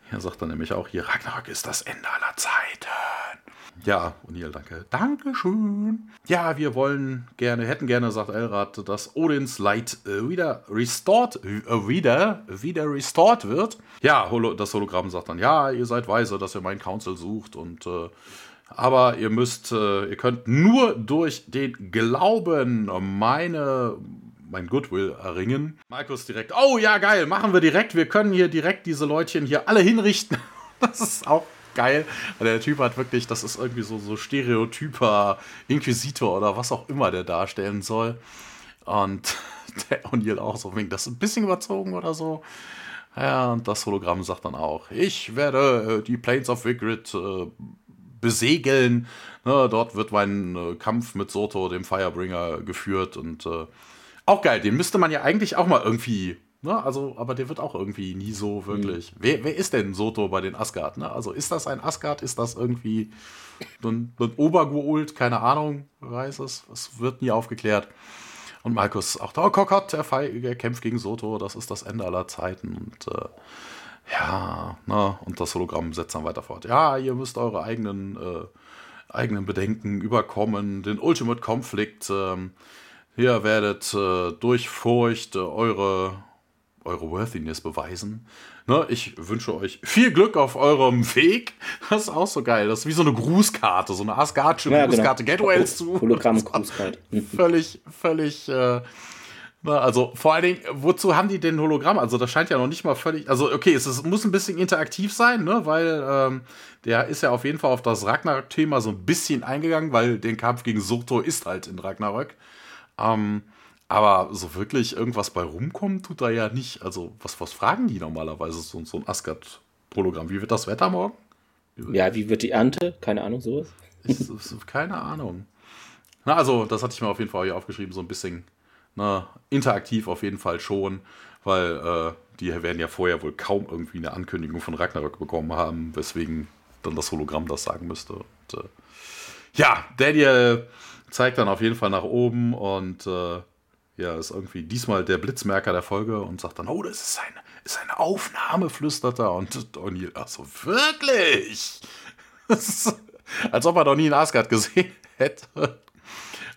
B: Er sagt dann nämlich auch hier, Ragnarök ist das Ende aller Zeiten. Ja, O'Neill, danke. Dankeschön. Ja, wir wollen gerne, hätten gerne, sagt Elrad, dass Odins Light äh, wieder restored, äh, wieder, wieder restored wird. Ja, Holo, das Hologramm sagt dann, ja, ihr seid weise, dass ihr meinen Council sucht und äh, aber ihr müsst, äh, ihr könnt nur durch den Glauben meine mein Goodwill erringen. Markus direkt, oh ja, geil, machen wir direkt. Wir können hier direkt diese Leutchen hier alle hinrichten. Das ist auch geil. Der Typ hat wirklich, das ist irgendwie so, so stereotyper Inquisitor oder was auch immer der darstellen soll. Und der O'Neill auch so wegen das ein bisschen überzogen oder so. Ja, und das Hologramm sagt dann auch, ich werde äh, die Plains of Vigrid äh, besegeln. Ne, dort wird mein äh, Kampf mit Soto, dem Firebringer, geführt und äh, auch geil. Den müsste man ja eigentlich auch mal irgendwie Ne, also, aber der wird auch irgendwie nie so wirklich. Mhm. Wer, wer ist denn Soto bei den Asgard? Ne? Also ist das ein Asgard? Ist das irgendwie ein, ein Obergeult? Keine Ahnung, wer weiß es. Es wird nie aufgeklärt. Und Markus auch da, oh Gott, er, er kämpft gegen Soto, das ist das Ende aller Zeiten. Und äh, ja, ne, und das Hologramm setzt dann weiter fort. Ja, ihr müsst eure eigenen, äh, eigenen Bedenken überkommen, den Ultimate Konflikt. Ähm, ihr werdet äh, durch Furcht äh, eure eure Worthiness beweisen. Ne, ich wünsche euch viel Glück auf eurem Weg. Das ist auch so geil. Das ist wie so eine Grußkarte, so eine Asgardische ja, genau. Grußkarte. Genau. Get well zu.
A: Hologramm-Grußkarte.
B: völlig, völlig. Äh, na, ne, also vor allen Dingen, wozu haben die denn Hologramm? Also das scheint ja noch nicht mal völlig. Also okay, es, es muss ein bisschen interaktiv sein, ne? weil ähm, der ist ja auf jeden Fall auf das Ragnarök-Thema so ein bisschen eingegangen, weil der Kampf gegen Surto ist halt in Ragnarök. Ähm, aber so wirklich irgendwas bei rumkommen tut da ja nicht. Also, was, was fragen die normalerweise, so, so ein Asgard-Hologramm? Wie wird das Wetter morgen?
A: Wie ja, wie wird die Ernte? Keine Ahnung, sowas.
B: Ich, keine Ahnung. Na, also, das hatte ich mir auf jeden Fall hier aufgeschrieben, so ein bisschen na, interaktiv auf jeden Fall schon, weil äh, die werden ja vorher wohl kaum irgendwie eine Ankündigung von Ragnarök bekommen haben, weswegen dann das Hologramm das sagen müsste. Und, äh, ja, Daniel zeigt dann auf jeden Fall nach oben und äh, ja, ist irgendwie diesmal der Blitzmerker der Folge und sagt dann, oh, das ist ein ist eine Aufnahme, flüstert er. Und O'Neill, ach so, wirklich? als ob er noch nie in Asgard gesehen hätte.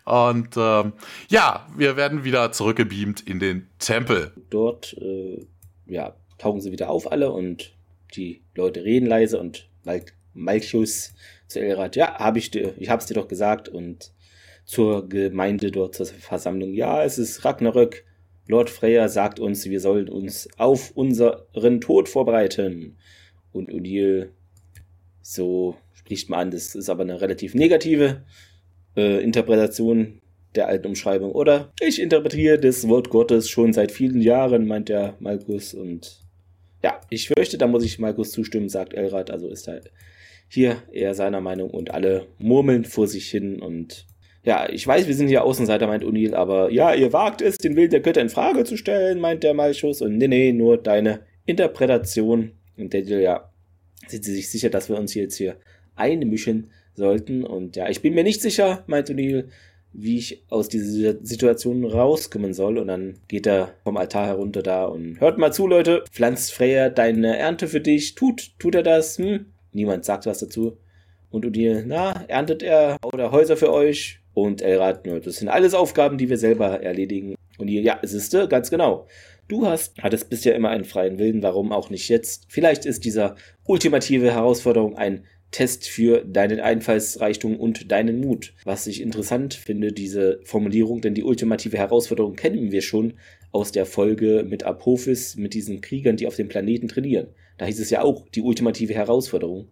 B: Und ähm, ja, wir werden wieder zurückgebeamt in den Tempel.
A: Dort äh, ja, tauchen sie wieder auf alle und die Leute reden leise und Mal Malchus zu Elrad, ja, hab ich dir, ich hab's dir doch gesagt und zur Gemeinde dort zur Versammlung, ja, es ist Ragnarök. Lord Freya sagt uns, wir sollen uns auf unseren Tod vorbereiten. Und Odil, so spricht man an, das ist aber eine relativ negative äh, Interpretation der alten Umschreibung, oder? Ich interpretiere das Wort Gottes schon seit vielen Jahren, meint der Malkus. Und ja, ich fürchte, da muss ich Malkus zustimmen, sagt Elrad. Also ist er hier eher seiner Meinung und alle murmeln vor sich hin und ja, ich weiß, wir sind hier Außenseiter, meint Unil, aber ja, ihr wagt es, den Willen der Götter in Frage zu stellen, meint der Malchus. Und nee, nee, nur deine Interpretation. Und der ja, sind sie sich sicher, dass wir uns jetzt hier einmischen sollten. Und ja, ich bin mir nicht sicher, meint Unil, wie ich aus dieser Situation rauskommen soll. Und dann geht er vom Altar herunter da und hört mal zu, Leute. Pflanzt Freya deine Ernte für dich. Tut, tut er das? Hm? Niemand sagt was dazu. Und Udil, na, erntet er oder Häuser für euch? Und Elrad, ne, das sind alles Aufgaben, die wir selber erledigen. Und ihr, ja, siehste, ganz genau. Du hast, hattest bisher immer einen freien Willen, warum auch nicht jetzt? Vielleicht ist dieser ultimative Herausforderung ein Test für deinen Einfallsreichtum und deinen Mut. Was ich interessant finde, diese Formulierung, denn die ultimative Herausforderung kennen wir schon aus der Folge mit Apophis, mit diesen Kriegern, die auf dem Planeten trainieren. Da hieß es ja auch, die ultimative Herausforderung.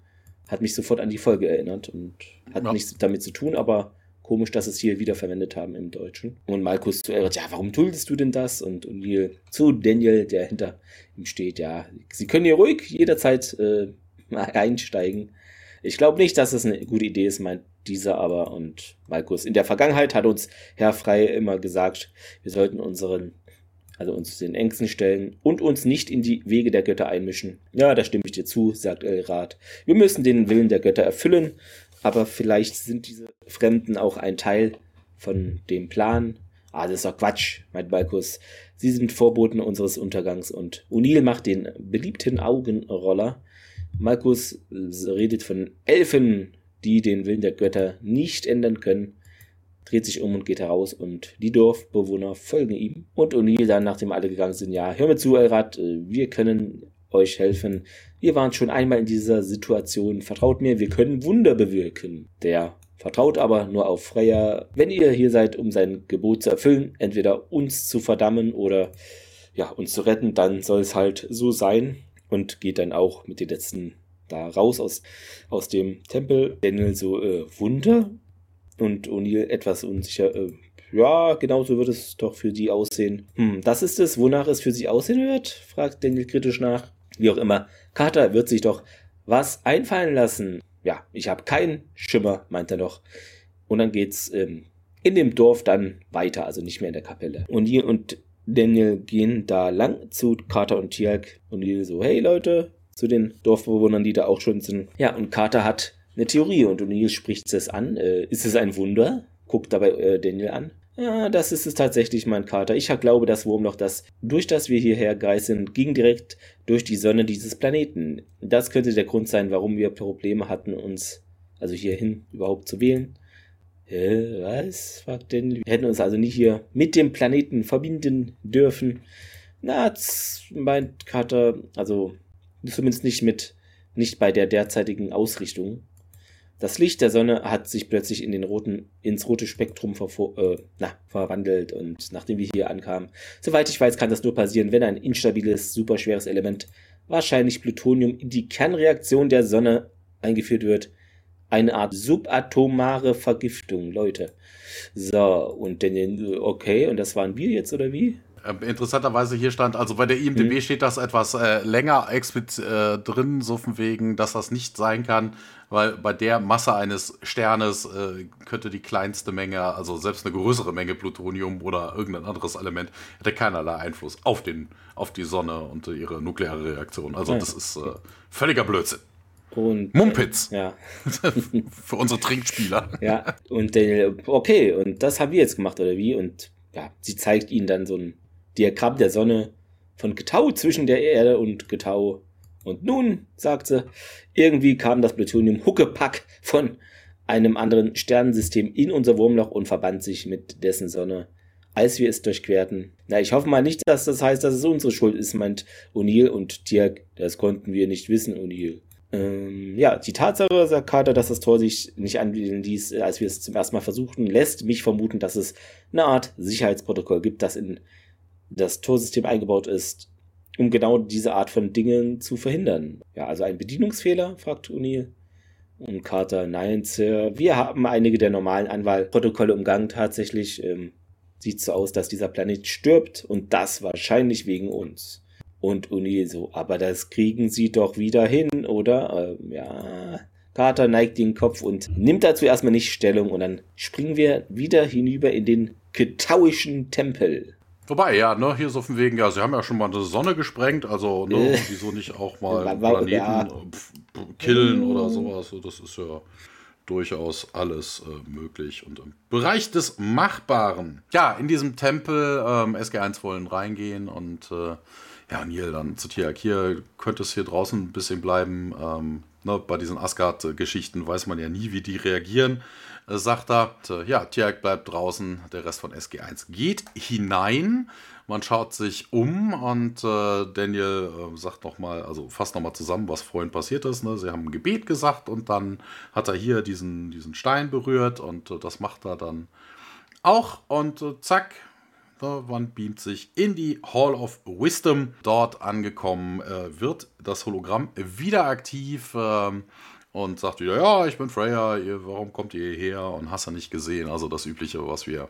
A: Hat mich sofort an die Folge erinnert und hat ja. nichts damit zu tun, aber Komisch, dass es hier wieder verwendet haben im Deutschen. Und Malkus zu Elrond, ja, warum duldest du denn das? Und O'Neill zu Daniel, der hinter ihm steht, ja, sie können hier ruhig jederzeit äh, einsteigen. Ich glaube nicht, dass es eine gute Idee ist, meint dieser aber. Und Malkus, in der Vergangenheit hat uns Herr Frei immer gesagt, wir sollten unseren, also uns den Ängsten stellen und uns nicht in die Wege der Götter einmischen. Ja, da stimme ich dir zu, sagt Elrad. Wir müssen den Willen der Götter erfüllen aber vielleicht sind diese Fremden auch ein Teil von dem Plan. Ah, das ist doch Quatsch, meint Balkus. Sie sind Vorboten unseres Untergangs und O'Neill macht den beliebten Augenroller. Malkus redet von Elfen, die den Willen der Götter nicht ändern können, dreht sich um und geht heraus und die Dorfbewohner folgen ihm. Und O'Neill dann, nachdem alle gegangen sind, ja, hör mir zu, Elrad, wir können euch helfen. Wir waren schon einmal in dieser Situation. Vertraut mir, wir können Wunder bewirken. Der vertraut aber nur auf Freya. Wenn ihr hier seid, um sein Gebot zu erfüllen, entweder uns zu verdammen oder ja, uns zu retten, dann soll es halt so sein. Und geht dann auch mit den letzten da raus aus, aus dem Tempel. Daniel so, äh, Wunder? Und O'Neill etwas unsicher, äh, ja, genau so wird es doch für die aussehen. Hm, das ist es, wonach es für sie aussehen wird? fragt Daniel kritisch nach. Wie auch immer, Carter wird sich doch was einfallen lassen. Ja, ich habe keinen Schimmer, meint er doch. Und dann geht's ähm, in dem Dorf dann weiter, also nicht mehr in der Kapelle. Und Neil und Daniel gehen da lang zu Carter und Tialk und Neil so, hey Leute, zu den Dorfbewohnern, die da auch schon sind. Ja, und Carter hat eine Theorie und O'Neill spricht es an. Äh, ist es ein Wunder? Guckt dabei äh, Daniel an. Ja, das ist es tatsächlich, mein Kater. Ich glaube, das Wurmloch, das durch das wir hierher geißen, ging direkt durch die Sonne dieses Planeten. Das könnte der Grund sein, warum wir Probleme hatten, uns also hierhin überhaupt zu wählen. Hä, was? fragt denn? Wir hätten uns also nicht hier mit dem Planeten verbinden dürfen. Na, meint Carter, also zumindest nicht mit, nicht bei der derzeitigen Ausrichtung. Das Licht der Sonne hat sich plötzlich in den roten, ins rote Spektrum äh, na, verwandelt und nachdem wir hier ankamen, soweit ich weiß, kann das nur passieren, wenn ein instabiles, superschweres Element, wahrscheinlich Plutonium, in die Kernreaktion der Sonne eingeführt wird. Eine Art subatomare Vergiftung, Leute. So, und dann, okay, und das waren wir jetzt, oder wie?
B: Äh, interessanterweise hier stand, also bei der IMDB mhm. steht das etwas äh, länger explizit äh, drin, so von wegen, dass das nicht sein kann, weil bei der Masse eines Sternes äh, könnte die kleinste Menge, also selbst eine größere Menge Plutonium oder irgendein anderes Element, hätte keinerlei Einfluss auf, den, auf die Sonne und ihre nukleare Reaktion. Also ja. das ist äh, völliger Blödsinn. Und, Mumpitz.
A: Ja.
B: Für unsere Trinkspieler.
A: Ja, und Daniel, okay, und das haben wir jetzt gemacht, oder wie? Und ja, sie zeigt ihnen dann so ein Diagramm der Sonne von Getau zwischen der Erde und Getau. Und nun, sagt sie, irgendwie kam das Plutonium Huckepack von einem anderen Sternensystem in unser Wurmloch und verband sich mit dessen Sonne, als wir es durchquerten. Na, ich hoffe mal nicht, dass das heißt, dass es unsere Schuld ist, meint O'Neill und Tirk. Das konnten wir nicht wissen, O'Neill. Ähm, ja, die Tatsache, sagt Carter, dass das Tor sich nicht anbieten ließ, als wir es zum ersten Mal versuchten, lässt mich vermuten, dass es eine Art Sicherheitsprotokoll gibt, das in das Torsystem eingebaut ist, um genau diese Art von Dingen zu verhindern. Ja, also ein Bedienungsfehler, fragt O'Neill. Und Carter, nein, Sir, wir haben einige der normalen Anwahlprotokolle umgangen. Tatsächlich ähm, sieht so aus, dass dieser Planet stirbt und das wahrscheinlich wegen uns. Und O'Neill so, aber das kriegen sie doch wieder hin, oder? Ähm, ja. Carter neigt den Kopf und nimmt dazu erstmal nicht Stellung und dann springen wir wieder hinüber in den ketauischen Tempel.
B: Wobei, ja, ne, hier so von wegen, ja, sie haben ja schon mal eine Sonne gesprengt, also, ne, äh. wieso nicht auch mal Planeten ja. killen oder sowas, das ist ja durchaus alles äh, möglich und im Bereich des Machbaren. Ja, in diesem Tempel ähm, SG1 wollen reingehen und äh, ja, Neil dann zu Tiak, hier könnte es hier draußen ein bisschen bleiben. Ähm, ne, bei diesen Asgard-Geschichten weiß man ja nie, wie die reagieren. Äh, sagt er, ja, Tiak bleibt draußen, der Rest von SG1 geht hinein. Man schaut sich um und äh, Daniel äh, sagt nochmal, also fasst nochmal zusammen, was vorhin passiert ist. Ne? Sie haben ein Gebet gesagt und dann hat er hier diesen, diesen Stein berührt und äh, das macht er dann auch. Und äh, zack, man beamt sich in die Hall of Wisdom. Dort angekommen äh, wird das Hologramm wieder aktiv. Ähm, und sagt wieder, ja, ich bin Freya, ihr, warum kommt ihr hierher und hast ja nicht gesehen? Also das Übliche, was wir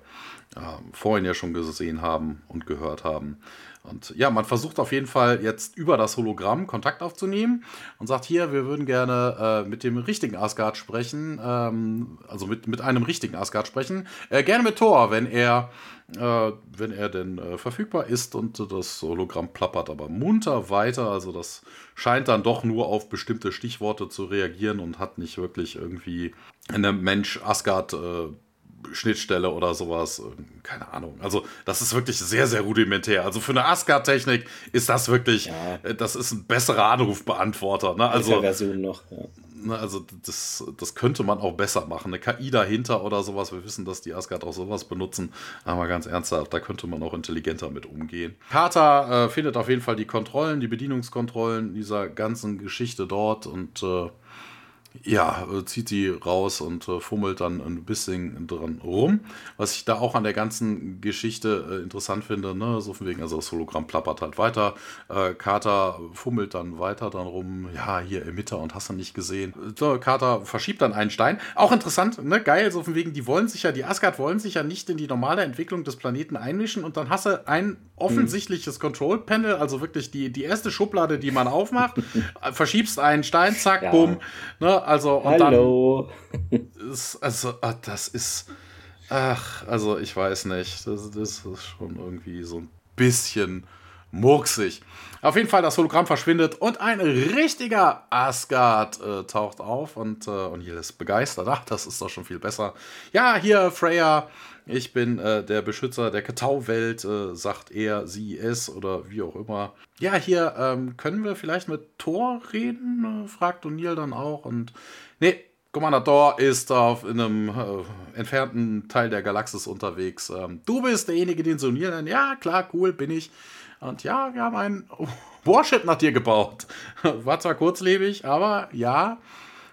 B: äh, vorhin ja schon gesehen haben und gehört haben. Und ja, man versucht auf jeden Fall jetzt über das Hologramm Kontakt aufzunehmen und sagt hier, wir würden gerne äh, mit dem richtigen Asgard sprechen, ähm, also mit, mit einem richtigen Asgard sprechen. Äh, gerne mit Thor, wenn er, äh, wenn er denn äh, verfügbar ist und das Hologramm plappert aber munter weiter. Also das scheint dann doch nur auf bestimmte Stichworte zu reagieren und hat nicht wirklich irgendwie eine Mensch Asgard äh, Schnittstelle oder sowas. Keine Ahnung. Also, das ist wirklich sehr, sehr rudimentär. Also, für eine Asgard-Technik ist das wirklich, ja. Äh, das ist ein besserer Anrufbeantworter. Ne? Also,
A: Version noch, ja.
B: Ne, also, das, das könnte man auch besser machen. Eine KI dahinter oder sowas. Wir wissen, dass die Asgard auch sowas benutzen. Aber ganz ernsthaft, da könnte man auch intelligenter mit umgehen. Carter äh, findet auf jeden Fall die Kontrollen, die Bedienungskontrollen dieser ganzen Geschichte dort und äh, ja, äh, zieht sie raus und äh, fummelt dann ein bisschen dran rum. Was ich da auch an der ganzen Geschichte äh, interessant finde, ne, so von wegen, also das Hologramm plappert halt weiter. Äh, Carter fummelt dann weiter dann rum, ja, hier Emitter und hast du nicht gesehen. So, Carter verschiebt dann einen Stein. Auch interessant, ne, geil, so von wegen, die wollen sich ja, die Asgard wollen sich ja nicht in die normale Entwicklung des Planeten einmischen und dann hast du ein offensichtliches hm. Control Panel, also wirklich die, die erste Schublade, die man aufmacht, verschiebst einen Stein, zack, ja. bumm, ne, also und
A: Hallo.
B: dann ist, also ah, das ist ach, also ich weiß nicht, das, das ist schon irgendwie so ein bisschen murksig. Auf jeden Fall, das Hologramm verschwindet und ein richtiger Asgard äh, taucht auf und, äh, und hier ist begeistert. Ach, das ist doch schon viel besser. Ja, hier Freya, ich bin äh, der Beschützer der Katau-Welt, äh, sagt er, sie, es oder wie auch immer. Ja, hier ähm, können wir vielleicht mit Thor reden, äh, fragt O'Neill dann auch. Und nee, Commander Thor ist auf in einem äh, entfernten Teil der Galaxis unterwegs. Ähm, du bist derjenige, den O'Neill nennt. Ja, klar, cool, bin ich. Und ja, wir haben einen Warship nach dir gebaut. War zwar kurzlebig, aber ja,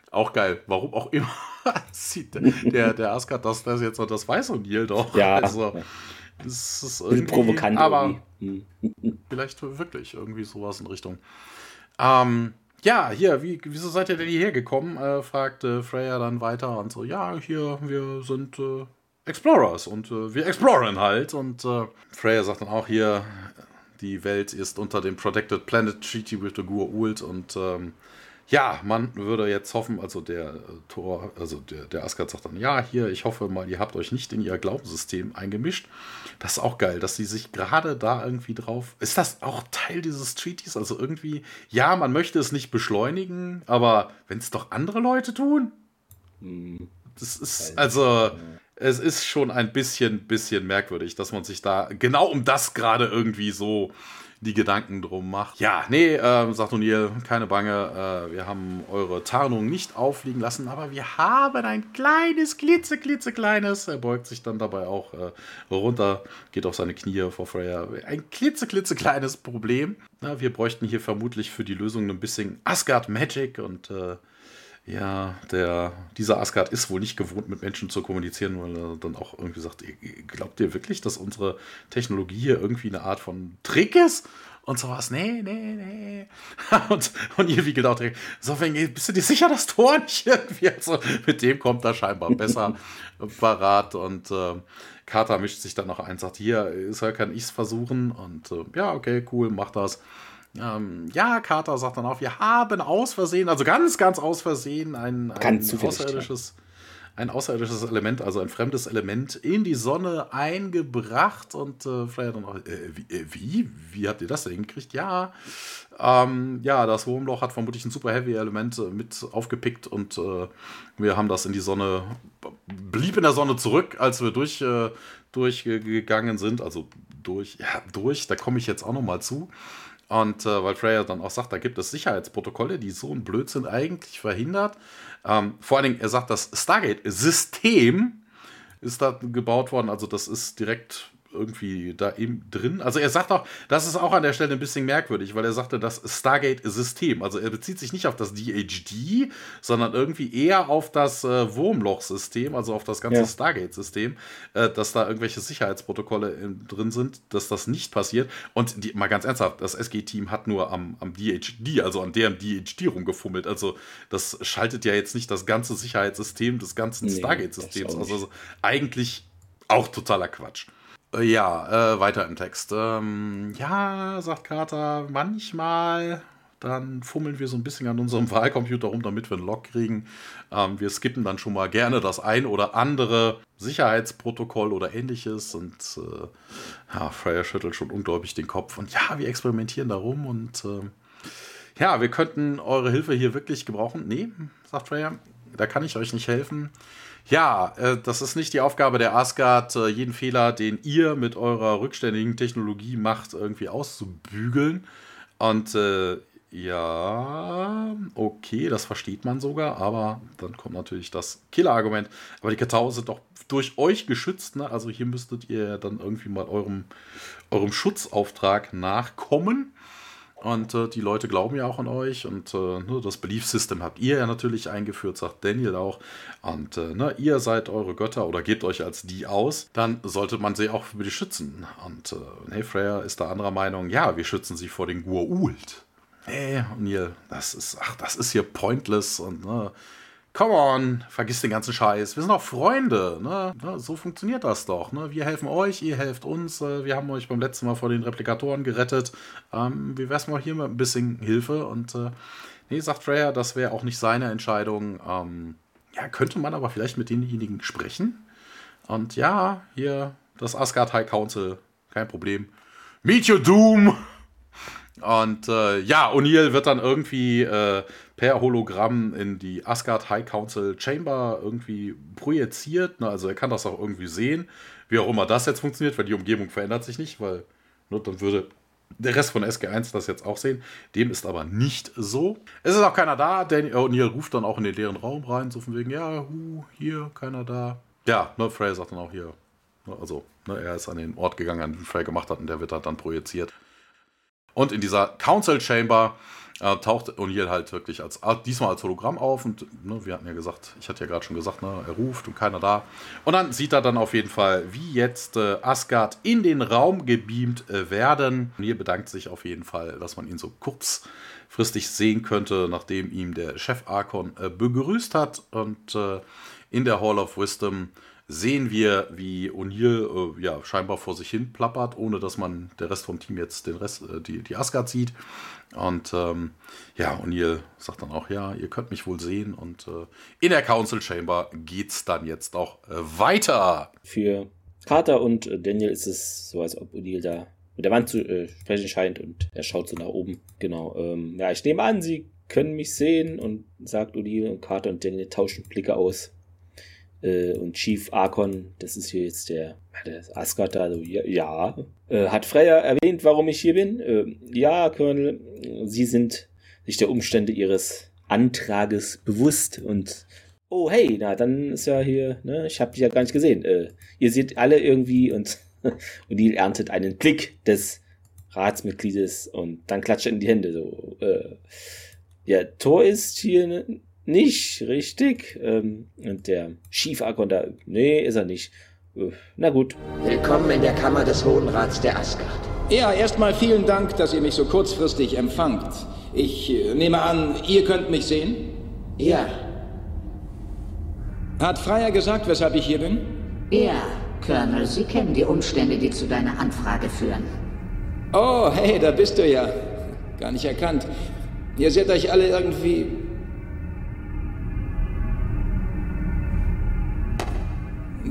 B: auch geil. Warum auch immer der, der Asgard das, das jetzt und das weiß O'Neill doch.
A: Ja.
B: Also, das ist irgendwie,
A: provokant.
B: Aber vielleicht wirklich irgendwie sowas in Richtung. Ähm, ja, hier, wie, wieso seid ihr denn hierher gekommen? Äh, fragte Freya dann weiter und so, ja, hier, wir sind äh, Explorers und äh, wir exploren halt. Und äh, Freya sagt dann auch hier, die Welt ist unter dem Protected Planet Treaty with the Gur-Ult und ähm, ja, man würde jetzt hoffen, also der äh, Tor, also der, der Asgard sagt dann, ja, hier, ich hoffe mal, ihr habt euch nicht in ihr Glaubenssystem eingemischt. Das ist auch geil, dass sie sich gerade da irgendwie drauf. Ist das auch Teil dieses Treaties? Also irgendwie, ja, man möchte es nicht beschleunigen, aber wenn es doch andere Leute tun. Hm. Das ist, also, es ist schon ein bisschen, bisschen merkwürdig, dass man sich da genau um das gerade irgendwie so die Gedanken drum macht. Ja, nee, äh, sagt O'Neill, keine Bange, äh, wir haben eure Tarnung nicht auffliegen lassen, aber wir haben ein kleines, klitze, klitzekleines, er beugt sich dann dabei auch äh, runter, geht auf seine Knie vor Freya, ein klitze, klitzekleines Problem. Na, wir bräuchten hier vermutlich für die Lösung ein bisschen Asgard Magic und äh, ja, der, dieser Asgard ist wohl nicht gewohnt, mit Menschen zu kommunizieren, weil er dann auch irgendwie sagt, glaubt ihr wirklich, dass unsere Technologie hier irgendwie eine Art von Trick ist? Und so was, nee, nee, nee. und, und ihr wiegelt auch direkt, so, bist du dir sicher, dass Tor nicht irgendwie, also mit dem kommt er scheinbar besser parat und äh, Carter mischt sich dann noch ein, sagt, hier, ist kann ich es versuchen und äh, ja, okay, cool, mach das. Ähm, ja, Carter sagt dann auch, wir haben aus Versehen, also ganz, ganz aus Versehen ein, ein außerirdisches, ein außerirdisches Element, also ein fremdes Element in die Sonne eingebracht und äh, Freya dann auch, äh, wie, äh, wie, wie? habt ihr das denn hingekriegt? Ja, ähm, ja, das Wurmloch hat vermutlich ein Super Heavy Element äh, mit aufgepickt und äh, wir haben das in die Sonne, blieb in der Sonne zurück, als wir durch, äh, durchgegangen sind, also durch, ja, durch, da komme ich jetzt auch noch mal zu. Und äh, weil Freya dann auch sagt, da gibt es Sicherheitsprotokolle, die so einen Blödsinn eigentlich verhindert. Ähm, vor allen Dingen, er sagt, das Stargate-System ist da gebaut worden. Also das ist direkt irgendwie da eben drin. Also er sagt auch, das ist auch an der Stelle ein bisschen merkwürdig, weil er sagte, das Stargate-System. Also er bezieht sich nicht auf das DHD, sondern irgendwie eher auf das äh, Wurmloch-System, also auf das ganze ja. Stargate-System, äh, dass da irgendwelche Sicherheitsprotokolle in, drin sind, dass das nicht passiert. Und die, mal ganz ernsthaft, das SG-Team hat nur am, am DHD, also an deren DHD rumgefummelt. Also das schaltet ja jetzt nicht das ganze Sicherheitssystem des ganzen nee, Stargate-Systems. Also eigentlich auch totaler Quatsch. Äh, ja, äh, weiter im Text. Ähm, ja, sagt Carter, manchmal, dann fummeln wir so ein bisschen an unserem Wahlcomputer rum, damit wir einen Log kriegen. Ähm, wir skippen dann schon mal gerne das ein oder andere Sicherheitsprotokoll oder ähnliches. Und äh, ja, Freya schüttelt schon ungläubig den Kopf. Und ja, wir experimentieren da rum und äh, ja, wir könnten eure Hilfe hier wirklich gebrauchen. Nee, sagt Freya, da kann ich euch nicht helfen. Ja, äh, das ist nicht die Aufgabe der Asgard, äh, jeden Fehler, den ihr mit eurer rückständigen Technologie macht, irgendwie auszubügeln. Und äh, ja, okay, das versteht man sogar, aber dann kommt natürlich das Killer-Argument. Aber die Katau sind doch durch euch geschützt, ne? Also hier müsstet ihr dann irgendwie mal eurem, eurem Schutzauftrag nachkommen. Und äh, die Leute glauben ja auch an euch und äh, ne, das Belief System habt ihr ja natürlich eingeführt, sagt Daniel auch. Und äh, ne, ihr seid eure Götter oder gebt euch als die aus, dann sollte man sie auch für die schützen. Und äh, nee, Freya ist da anderer Meinung, ja, wir schützen sie vor den Gua'uld. Nee, Neil, das ist, ach, das ist hier pointless und ne, Come on, vergiss den ganzen Scheiß. Wir sind auch Freunde. Ne? So funktioniert das doch. Ne? Wir helfen euch, ihr helft uns. Äh, wir haben euch beim letzten Mal vor den Replikatoren gerettet. Ähm, wie wär's mal hier mit ein bisschen Hilfe? Und äh, nee, sagt Freya, das wäre auch nicht seine Entscheidung. Ähm, ja, könnte man aber vielleicht mit denjenigen sprechen. Und ja, hier das Asgard High Council, kein Problem. Meet your doom! Und äh, ja, O'Neill wird dann irgendwie äh, per Hologramm in die Asgard High Council Chamber irgendwie projiziert. Ne? Also er kann das auch irgendwie sehen. Wie auch immer das jetzt funktioniert, weil die Umgebung verändert sich nicht, weil ne, dann würde der Rest von SG1 das jetzt auch sehen. Dem ist aber nicht so. Es ist auch keiner da. Daniel O'Neill ruft dann auch in den leeren Raum rein, so von wegen, ja, hu, hier, keiner da. Ja, ne, Frey sagt dann auch hier. Ne, also, ne, er ist an den Ort gegangen, an den Frey gemacht hat und der wird dann projiziert. Und in dieser Council Chamber äh, taucht O'Neill halt wirklich als diesmal als Hologramm auf und ne, wir hatten ja gesagt, ich hatte ja gerade schon gesagt, ne, er ruft und keiner da. Und dann sieht er dann auf jeden Fall, wie jetzt äh, Asgard in den Raum gebeamt äh, werden. O'Neill bedankt sich auf jeden Fall, dass man ihn so kurzfristig sehen könnte, nachdem ihm der Chef Arkon äh, begrüßt hat und äh, in der Hall of Wisdom sehen wir, wie O'Neill äh, ja, scheinbar vor sich hin plappert, ohne dass man der Rest vom Team jetzt den Rest, äh, die, die Asgard sieht. Und ähm, ja, O'Neill sagt dann auch, ja, ihr könnt mich wohl sehen. Und äh, in der Council Chamber geht's dann jetzt auch äh, weiter.
A: Für Carter und äh, Daniel ist es so, als ob O'Neill da mit der Wand zu äh, sprechen scheint und er schaut so nach oben. Genau. Ähm, ja, ich nehme an, sie können mich sehen und sagt O'Neill und Carter und Daniel tauschen Blicke aus. Äh, und Chief Archon, das ist hier jetzt der, der Asgard, also ja, ja. Äh, hat Freya erwähnt, warum ich hier bin? Äh, ja, Colonel, Sie sind sich der Umstände Ihres Antrages bewusst und oh hey, na dann ist ja hier, ne, ich habe dich ja gar nicht gesehen. Äh, ihr seht alle irgendwie und O'Neill erntet einen Blick des Ratsmitgliedes und dann klatscht er in die Hände so. Äh, ja, Thor ist hier nicht richtig. Ähm, und der Schiefakon da, nee, ist er nicht. Äh, na gut.
C: Willkommen in der Kammer des Hohen Rats der Asgard.
D: Ja, erstmal vielen Dank, dass ihr mich so kurzfristig empfangt. Ich äh, nehme an, ihr könnt mich sehen?
C: Ja.
D: Hat Freier gesagt, weshalb ich hier bin?
E: Ja, Colonel, Sie kennen die Umstände, die zu deiner Anfrage führen.
D: Oh, hey, da bist du ja. Gar nicht erkannt. Ihr seht euch alle irgendwie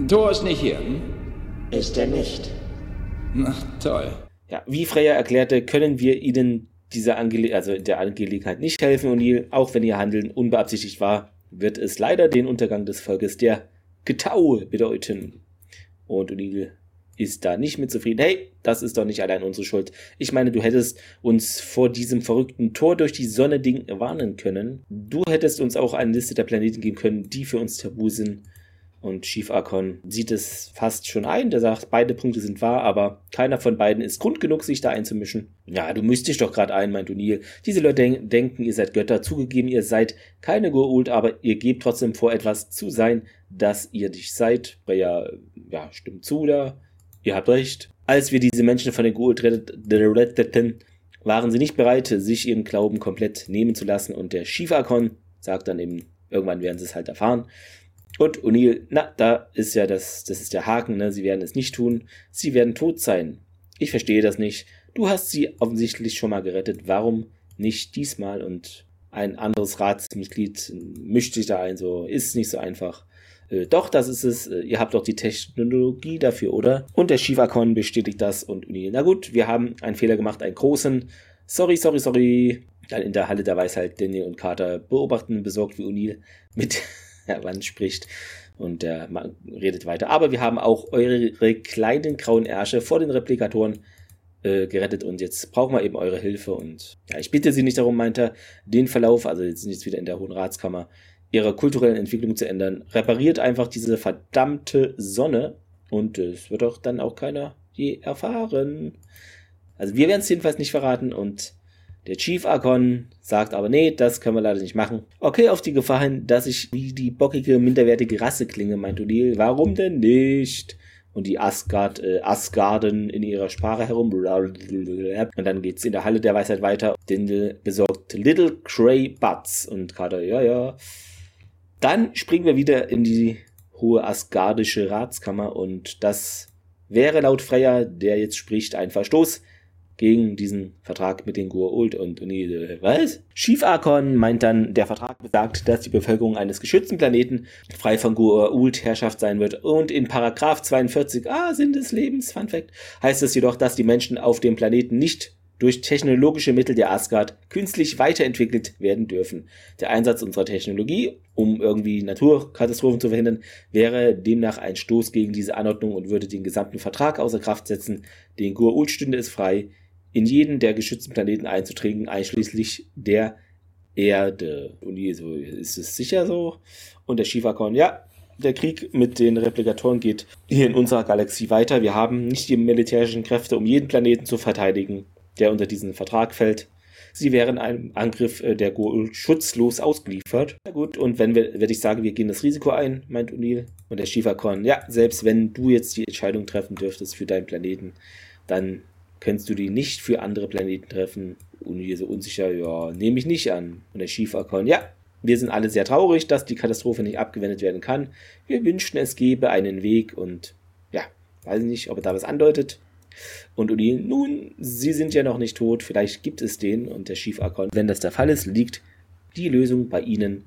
D: Thor ist nicht hier. Hm?
C: Ist er nicht.
D: Na, toll.
A: Ja, wie Freya erklärte, können wir Ihnen dieser Angele also der Angelegenheit nicht helfen, O'Neill. Auch wenn Ihr Handeln unbeabsichtigt war, wird es leider den Untergang des Volkes der Getau bedeuten. Und O'Neill ist da nicht mit zufrieden. Hey, das ist doch nicht allein unsere Schuld. Ich meine, du hättest uns vor diesem verrückten Tor durch die Sonne Ding warnen können. Du hättest uns auch eine Liste der Planeten geben können, die für uns tabu sind. Und Chief Archon sieht es fast schon ein. Der sagt, beide Punkte sind wahr, aber keiner von beiden ist Grund genug, sich da einzumischen. Ja, du müsst dich doch gerade ein, meint O'Neill. Diese Leute denk denken, ihr seid Götter. Zugegeben, ihr seid keine Goa'uld, aber ihr gebt trotzdem vor, etwas zu sein, das ihr nicht seid. Ja, ja, stimmt zu, da. Ihr habt recht. Als wir diese Menschen von den Goa'uld retteten, waren sie nicht bereit, sich ihren Glauben komplett nehmen zu lassen. Und der Chief Archon sagt dann eben, irgendwann werden sie es halt erfahren und O'Neill, na, da ist ja das, das ist der Haken, ne? Sie werden es nicht tun. Sie werden tot sein. Ich verstehe das nicht. Du hast sie offensichtlich schon mal gerettet. Warum nicht diesmal? Und ein anderes Ratsmitglied mischt sich da ein, so ist nicht so einfach. Äh, doch, das ist es. Äh, ihr habt doch die Technologie dafür, oder? Und der Shivakon bestätigt das und O'Neill, na gut, wir haben einen Fehler gemacht, einen großen. Sorry, sorry, sorry. Dann in der Halle der Weisheit Daniel und Carter beobachten besorgt, wie O'Neill mit der Wand spricht. Und der Mann redet weiter. Aber wir haben auch eure kleinen grauen Ärsche vor den Replikatoren äh, gerettet und jetzt brauchen wir eben eure Hilfe. Und ja, ich bitte Sie nicht darum, meint er, den Verlauf, also jetzt sind jetzt wieder in der Hohen Ratskammer, ihrer kulturellen Entwicklung zu ändern. Repariert einfach diese verdammte Sonne und es wird auch dann auch keiner je erfahren. Also wir werden es jedenfalls nicht verraten und der Chief Archon sagt aber, nee, das können wir leider nicht machen. Okay, auf die Gefahr hin, dass ich wie die bockige, minderwertige Rasse klinge, meint O'Neill. Warum denn nicht? Und die Asgard, äh, Asgarden in ihrer Sprache herum. Und dann geht's in der Halle der Weisheit weiter. Den besorgt Little Cray Butts. Und Carter, ja, ja. Dann springen wir wieder in die hohe asgardische Ratskammer und das wäre laut Freya, der jetzt spricht, ein Verstoß gegen diesen Vertrag mit den Goa'uld und Unide. Was? Chief Archon meint dann, der Vertrag besagt, dass die Bevölkerung eines geschützten Planeten frei von Goa'uld Herrschaft sein wird. Und in Paragraph 42, ah, Sinn des Lebens, Fun Fact, heißt es jedoch, dass die Menschen auf dem Planeten nicht durch technologische Mittel der Asgard künstlich weiterentwickelt werden dürfen. Der Einsatz unserer Technologie, um irgendwie Naturkatastrophen zu verhindern, wäre demnach ein Stoß gegen diese Anordnung und würde den gesamten Vertrag außer Kraft setzen. Den Goa'uld stünde es frei, in jeden der geschützten Planeten einzutreten, einschließlich der Erde. Und die so, ist es sicher so? Und der Shivakon, ja, der Krieg mit den Replikatoren geht hier in unserer Galaxie weiter. Wir haben nicht die militärischen Kräfte, um jeden Planeten zu verteidigen, der unter diesen Vertrag fällt. Sie wären einem Angriff äh, der Goa'uld schutzlos ausgeliefert. Na gut, und wenn wir, wenn ich sage, wir gehen das Risiko ein, meint O'Neill. Und der Shivakon, ja, selbst wenn du jetzt die Entscheidung treffen dürftest für deinen Planeten, dann Könntest du die nicht für andere Planeten treffen? Und hier so unsicher, ja, nehme ich nicht an. Und der Schiefakon, ja, wir sind alle sehr traurig, dass die Katastrophe nicht abgewendet werden kann. Wir wünschten, es gäbe einen Weg und ja, weiß nicht, ob er da was andeutet. Und Uli, nun, sie sind ja noch nicht tot, vielleicht gibt es den. Und der Schiefakon, wenn das der Fall ist, liegt die Lösung bei ihnen.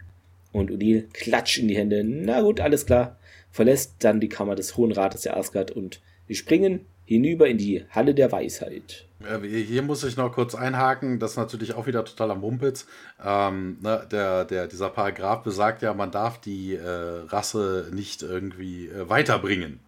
A: Und Odil klatscht in die Hände. Na gut, alles klar. Verlässt dann die Kammer des Hohen Rates der Asgard und wir springen hinüber in die Halle der Weisheit.
B: Hier muss ich noch kurz einhaken, das ist natürlich auch wieder total am Mumpitz. Ähm, ne, der, der, dieser Paragraph besagt ja, man darf die äh, Rasse nicht irgendwie äh, weiterbringen.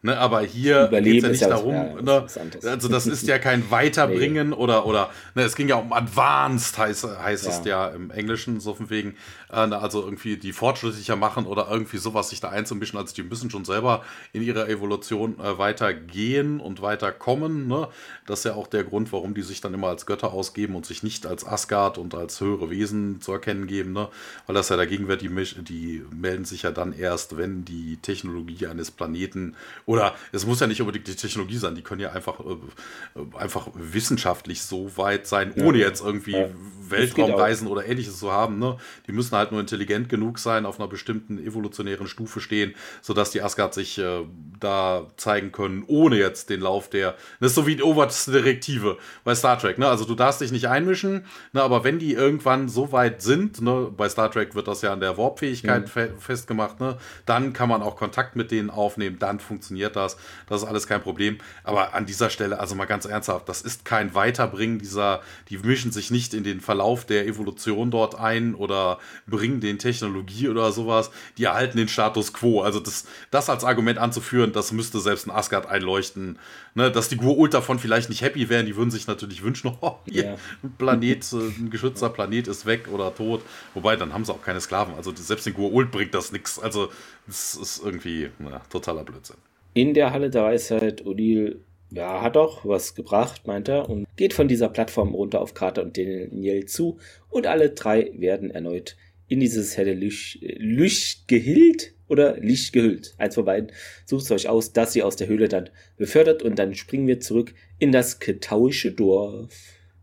B: Ne, aber hier geht es ja nicht ja darum, ja, ne, also das ist ja kein Weiterbringen nee. oder, oder ne, es ging ja um Advanced, heißt, heißt es ja im Englischen, so von wegen, äh, ne, also irgendwie die fortschrittlicher machen oder irgendwie sowas sich da einzumischen, also die müssen schon selber in ihrer Evolution äh, weitergehen und weiterkommen. Ne? Das ist ja auch der Grund, warum die sich dann immer als Götter ausgeben und sich nicht als Asgard und als höhere Wesen zu erkennen geben, ne? weil das ja dagegen wird, die, die melden sich ja dann erst, wenn die Technologie eines Planeten oder es muss ja nicht unbedingt die Technologie sein, die können ja einfach, äh, einfach wissenschaftlich so weit sein, ohne jetzt irgendwie ja. Weltraumreisen oder ähnliches zu haben. Ne? Die müssen halt nur intelligent genug sein, auf einer bestimmten evolutionären Stufe stehen, sodass die Asgard sich äh, da zeigen können, ohne jetzt den Lauf der. Das ist so wie die oberste Direktive bei Star Trek. Ne? Also du darfst dich nicht einmischen, ne? aber wenn die irgendwann so weit sind, ne? bei Star Trek wird das ja an der Warp-Fähigkeit mhm. fe festgemacht, ne? dann kann man auch Kontakt mit denen aufnehmen, dann funktioniert das. Das ist alles kein Problem. Aber an dieser Stelle, also mal ganz ernsthaft, das ist kein Weiterbringen dieser, die mischen sich nicht in den Verlauf der Evolution dort ein oder bringen den Technologie oder sowas. Die erhalten den Status quo. Also das, das als Argument anzuführen, das müsste selbst ein Asgard einleuchten. Ne, dass die Gur davon vielleicht nicht happy wären, die würden sich natürlich wünschen, oh, hier, yeah. ein Planet, äh, ein geschützter Planet ist weg oder tot. Wobei, dann haben sie auch keine Sklaven. Also selbst den Gur bringt das nichts. Also das ist irgendwie na, totaler Blödsinn
A: in der Halle der Weisheit. Odile, ja, hat doch was gebracht, meint er, und geht von dieser Plattform runter auf Carter und Daniel zu. Und alle drei werden erneut in dieses helle Licht, gehüllt oder Licht gehüllt. Eins von beiden. Sucht es euch aus, dass sie aus der Höhle dann befördert und dann springen wir zurück in das ketauische Dorf.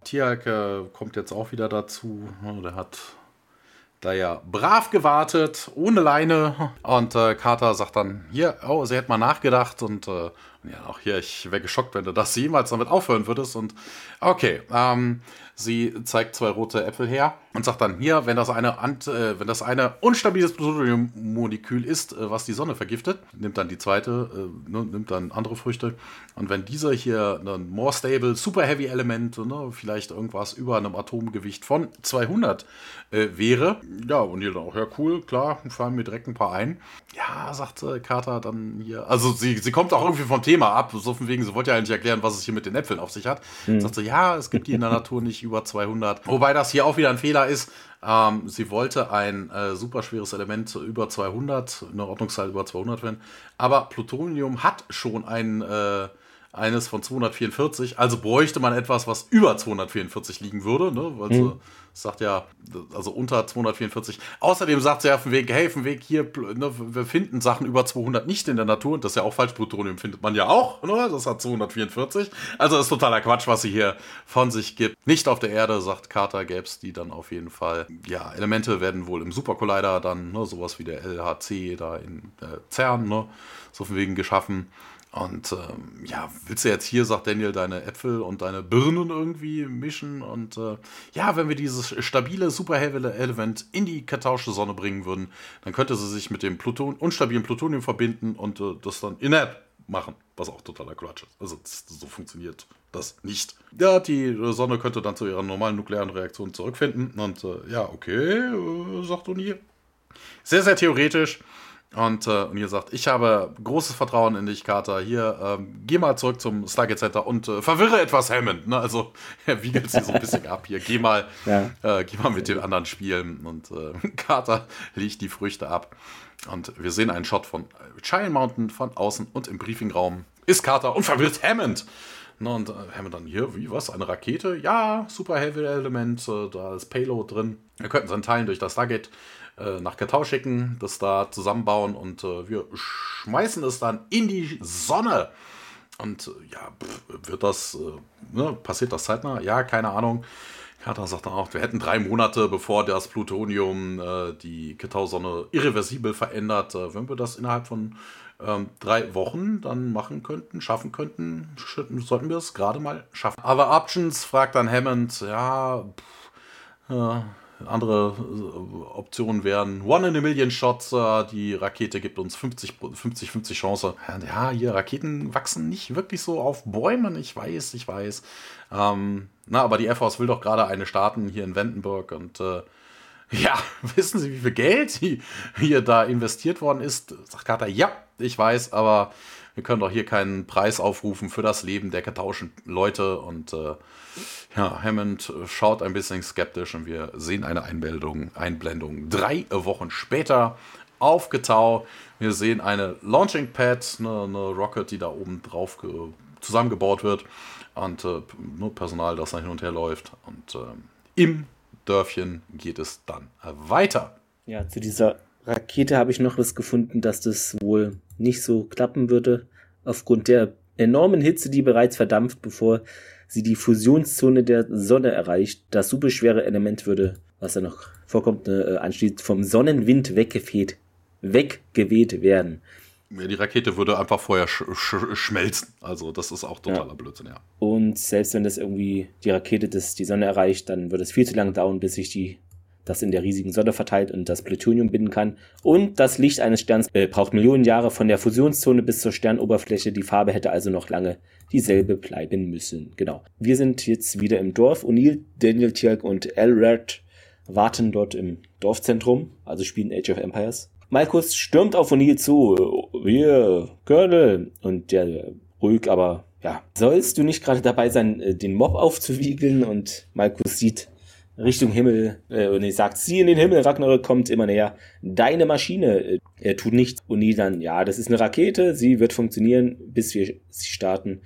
B: Tiak kommt jetzt auch wieder dazu. Der hat da ja brav gewartet, ohne Leine. Und äh, Carter sagt dann, hier, oh, sie hätte mal nachgedacht und äh, ja, auch hier, ich wäre geschockt, wenn du das jemals damit aufhören würdest. Und okay, ähm, sie zeigt zwei rote Äpfel her und sagt dann hier, wenn das eine, äh, wenn das eine unstabiles Plutoniummolekül ist, äh, was die Sonne vergiftet, nimmt dann die zweite, äh, ne, nimmt dann andere Früchte. Und wenn dieser hier ein more stable, super heavy Element, ne, vielleicht irgendwas über einem Atomgewicht von 200 äh, wäre, ja, und ihr dann auch, ja, cool, klar, fallen mir direkt ein paar ein. Ja, sagte Carter dann hier, also sie, sie kommt auch irgendwie vom Thema ab, so von wegen, sie wollte ja eigentlich erklären, was es hier mit den Äpfeln auf sich hat. Mhm. Sagt so, ja, es gibt die in der Natur nicht über 200. Wobei das hier auch wieder ein Fehler ist. Ähm, sie wollte ein äh, super schweres Element über 200, eine Ordnungszahl über 200 werden. Aber Plutonium hat schon ein, äh, eines von 244, also bräuchte man etwas, was über 244 liegen würde, ne? weil mhm. sie sagt ja, also unter 244. Außerdem sagt sie ja von Weg, hey, von Weg hier, ne, wir finden Sachen über 200 nicht in der Natur und das ist ja auch falsch. Plutonium findet man ja auch, ne? das hat 244. Also ist totaler Quatsch, was sie hier von sich gibt. Nicht auf der Erde, sagt Carter, gäbe es die dann auf jeden Fall. Ja, Elemente werden wohl im Supercollider dann, ne, sowas wie der LHC da in äh, CERN, ne, so von wegen geschaffen. Und ähm, ja, willst du jetzt hier, sagt Daniel, deine Äpfel und deine Birnen irgendwie mischen? Und äh, ja, wenn wir dieses stabile Super-Heavy-Element in die katausche Sonne bringen würden, dann könnte sie sich mit dem Pluton unstabilen Plutonium verbinden und äh, das dann inert machen, was auch totaler Quatsch ist. Also das, so funktioniert das nicht. Ja, die Sonne könnte dann zu ihrer normalen nuklearen Reaktion zurückfinden. Und äh, ja, okay, äh, sagt Uni. Sehr, sehr theoretisch. Und, äh, und ihr sagt, ich habe großes Vertrauen in dich, Carter. Hier, ähm, geh mal zurück zum Stargate Center und äh, verwirre etwas Hammond. Ne? Also er wiegelt sie so ein bisschen ab. Hier, geh mal, ja. äh, geh mal mit den anderen spielen. Und äh, Carter legt die Früchte ab. Und wir sehen einen Shot von Giant Mountain von außen und im Briefingraum ist Carter und verwirrt Hammond. Ne, und äh, Hammond dann hier, wie, was, eine Rakete? Ja, super Heavy Element, äh, da ist Payload drin. Wir könnten seinen Teilen durch das Stargate äh, nach Katau schicken, das da zusammenbauen und äh, wir schmeißen es dann in die Sonne. Und äh, ja, pff, wird das, äh, ne, passiert das zeitnah? Ja, keine Ahnung. Carter sagt dann auch, wir hätten drei Monate, bevor das Plutonium die Ketau-Sonne irreversibel verändert. Wenn wir das innerhalb von ähm, drei Wochen dann machen könnten, schaffen könnten, sollten wir es gerade mal schaffen. Aber Options fragt dann Hammond, ja, pff, andere äh, Optionen wären One in a Million Shots. Äh, die Rakete gibt uns 50, 50, 50 Chance. Ja, hier Raketen wachsen nicht wirklich so auf Bäumen. Ich weiß, ich weiß. Ähm, na, aber die Air Force will doch gerade eine starten hier in Wendenburg und äh, ja, wissen Sie, wie viel Geld hier da investiert worden ist? Sagt Carter, ja, ich weiß, aber wir können doch hier keinen Preis aufrufen für das Leben der getauschen Leute. Und äh, ja, Hammond schaut ein bisschen skeptisch und wir sehen eine Einblendung, Einblendung drei Wochen später auf Getau. Wir sehen eine Launching Pad, eine, eine Rocket, die da oben drauf zusammengebaut wird und äh, nur Personal, das da hin und her läuft. Und äh, im Dörfchen geht es dann weiter.
A: Ja, zu dieser Rakete habe ich noch was gefunden, dass das wohl nicht so klappen würde, aufgrund der enormen Hitze, die bereits verdampft, bevor sie die Fusionszone der Sonne erreicht. Das superschwere Element würde, was da noch vorkommt, äh, anschließend vom Sonnenwind weggeweht, weggeweht werden.
B: Ja, die Rakete würde einfach vorher sch sch schmelzen. Also das ist auch totaler ja. Blödsinn, ja.
A: Und selbst wenn das irgendwie die Rakete das, die Sonne erreicht, dann wird es viel zu lange dauern, bis sich die das in der riesigen Sonne verteilt und das Plutonium binden kann. Und das Licht eines Sterns äh, braucht Millionen Jahre von der Fusionszone bis zur Sternoberfläche. Die Farbe hätte also noch lange dieselbe bleiben müssen. Genau. Wir sind jetzt wieder im Dorf. O'Neill, Daniel Tjalk und Elred warten dort im Dorfzentrum, also spielen Age of Empires. Malkus stürmt auf O'Neill zu. Wir, Colonel. Und der ruhig, aber ja, sollst du nicht gerade dabei sein, äh, den Mob aufzuwiegeln? Und Malkus sieht Richtung Himmel, äh, und er sagt, sieh in den Himmel, Ragnarök kommt immer näher. Deine Maschine, äh, er tut nichts. Und die dann, ja, das ist eine Rakete, sie wird funktionieren, bis wir sie starten.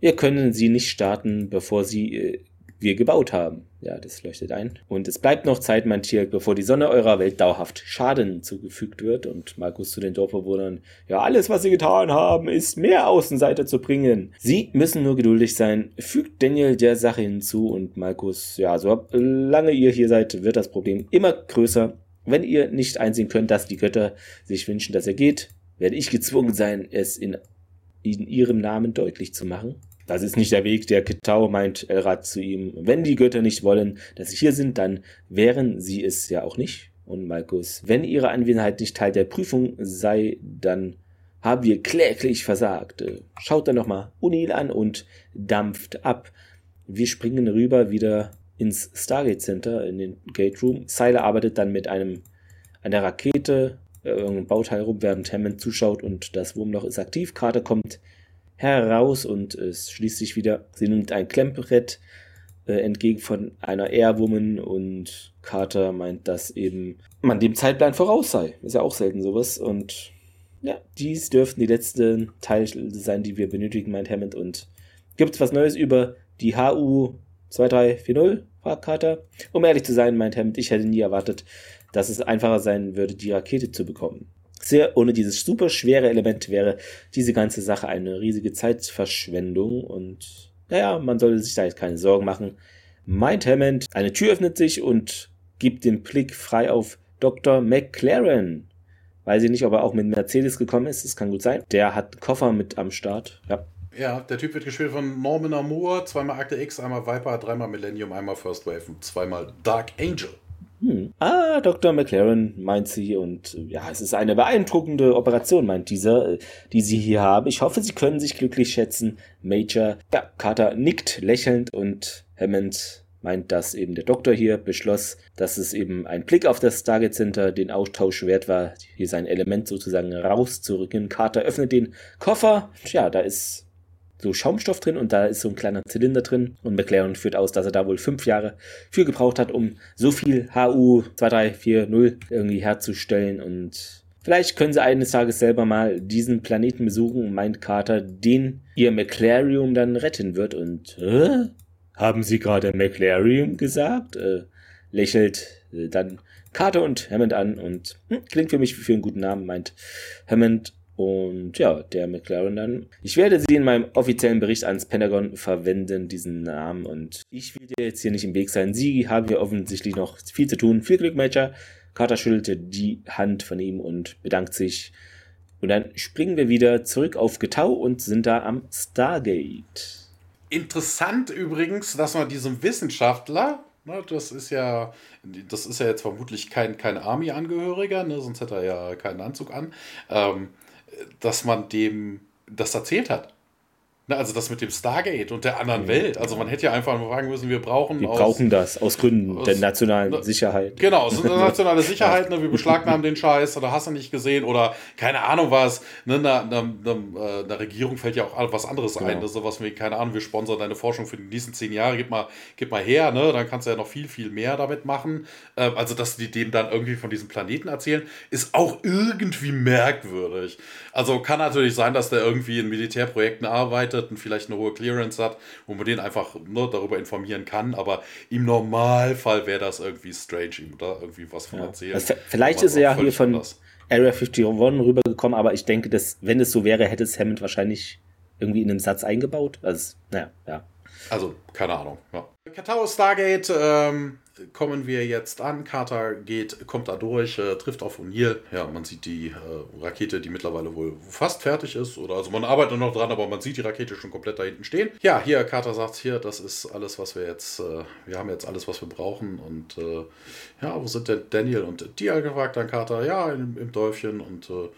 A: Wir können sie nicht starten, bevor sie äh, wir gebaut haben. Ja, das leuchtet ein. Und es bleibt noch Zeit, mein Tier, bevor die Sonne eurer Welt dauerhaft Schaden zugefügt wird. Und Markus zu den Dorfbewohnern, ja, alles, was sie getan haben, ist mehr Außenseiter zu bringen. Sie müssen nur geduldig sein, fügt Daniel der Sache hinzu. Und Markus, ja, solange ihr hier seid, wird das Problem immer größer. Wenn ihr nicht einsehen könnt, dass die Götter sich wünschen, dass er geht, werde ich gezwungen sein, es in, in ihrem Namen deutlich zu machen. Das ist nicht der Weg, der Ketau meint Elrad zu ihm. Wenn die Götter nicht wollen, dass sie hier sind, dann wären sie es ja auch nicht. Und Malkus, wenn ihre Anwesenheit nicht Teil der Prüfung sei, dann haben wir kläglich versagt. Schaut dann nochmal Unil an und dampft ab. Wir springen rüber wieder ins Stargate Center, in den Gate Room. Seiler arbeitet dann mit einem, einer Rakete, äh, irgendeinem Bauteil rum, während Hammond zuschaut und das Wurmloch ist aktiv. Carter kommt heraus und es schließt sich wieder. Sie nimmt ein Klemmbrett äh, entgegen von einer Airwoman und Carter meint, dass eben man dem Zeitplan voraus sei. Ist ja auch selten sowas. Und ja, dies dürften die letzten Teile sein, die wir benötigen, meint Hammond. Und gibt es was Neues über die HU 2340? fragt Carter. Um ehrlich zu sein, meint Hammond, ich hätte nie erwartet, dass es einfacher sein würde, die Rakete zu bekommen sehr, ohne dieses super schwere Element wäre diese ganze Sache eine riesige Zeitverschwendung und naja, man sollte sich da jetzt keine Sorgen machen. Meint Hammond, eine Tür öffnet sich und gibt den Blick frei auf Dr. McLaren. Weiß ich nicht, ob er auch mit Mercedes gekommen ist, das kann gut sein. Der hat einen Koffer mit am Start, ja.
B: Ja, der Typ wird gespielt von Norman Amour, zweimal Akte X, einmal Viper, dreimal Millennium, einmal First Wave und zweimal Dark Angel.
A: Hm. Ah, Dr. McLaren, meint sie. Und ja, es ist eine beeindruckende Operation, meint dieser, die sie hier haben. Ich hoffe, sie können sich glücklich schätzen. Major, ja, Carter nickt lächelnd und Hammond meint, dass eben der Doktor hier beschloss, dass es eben ein Blick auf das Stargate Center den Austausch wert war, hier sein Element sozusagen rauszurücken. Carter öffnet den Koffer. Tja, da ist so Schaumstoff drin und da ist so ein kleiner Zylinder drin. Und McLaren führt aus, dass er da wohl fünf Jahre für gebraucht hat, um so viel HU 2340 irgendwie herzustellen. Und vielleicht können sie eines Tages selber mal diesen Planeten besuchen, meint Carter, den ihr McLarium dann retten wird. Und, äh, haben Sie gerade McLarium gesagt? Äh, lächelt äh, dann Carter und Hammond an und hm, klingt für mich für einen guten Namen, meint Hammond und ja, der McLaren dann. Ich werde sie in meinem offiziellen Bericht ans Pentagon verwenden, diesen Namen. Und ich will dir jetzt hier nicht im Weg sein. Sie haben hier offensichtlich noch viel zu tun. Viel Glück, Major. Carter schüttelte die Hand von ihm und bedankt sich. Und dann springen wir wieder zurück auf Getau und sind da am Stargate.
B: Interessant übrigens, dass man diesem Wissenschaftler Ne, das ist ja, das ist ja jetzt vermutlich kein, kein Army-Angehöriger, ne, sonst hätte er ja keinen Anzug an, ähm, dass man dem das erzählt hat. Na, also das mit dem Stargate und der anderen Welt. Also man hätte ja einfach nur fragen müssen, wir brauchen.
A: Wir brauchen das aus Gründen aus, der nationalen
B: ne,
A: Sicherheit.
B: Genau, eine nationale Sicherheit, ne, wir beschlagnahmen den Scheiß oder hast du nicht gesehen oder keine Ahnung was. Ne, einer, einer, einer, einer Regierung fällt ja auch was anderes genau. ein. Ne, sowas wie, keine Ahnung, wir sponsern deine Forschung für die nächsten zehn Jahre, gib mal, gib mal her, ne? Dann kannst du ja noch viel, viel mehr damit machen. Ähm, also, dass die dem dann irgendwie von diesem Planeten erzählen, ist auch irgendwie merkwürdig. Also kann natürlich sein, dass der irgendwie in Militärprojekten arbeitet und vielleicht eine hohe Clearance hat, wo man den einfach ne, darüber informieren kann. Aber im Normalfall wäre das irgendwie strange, ihm da irgendwie was von ja. erzählen.
A: Also vielleicht ist er ja hier von anders. Area 51 rübergekommen, aber ich denke, dass, wenn es so wäre, hätte es Hammond wahrscheinlich irgendwie in einem Satz eingebaut. Also, naja, ja.
B: Also, keine Ahnung. Ja. Katao Stargate, ähm, kommen wir jetzt an. Carter geht, kommt da durch, äh, trifft auf O'Neill. Ja, man sieht die äh, Rakete, die mittlerweile wohl fast fertig ist. Oder also man arbeitet noch dran, aber man sieht die Rakete schon komplett da hinten stehen. Ja, hier, Carter sagt hier, das ist alles, was wir jetzt, äh, wir haben jetzt alles, was wir brauchen. Und äh, ja, wo sind denn Daniel und Dia gefragt dann Carter? Ja, im, im Dörfchen und äh,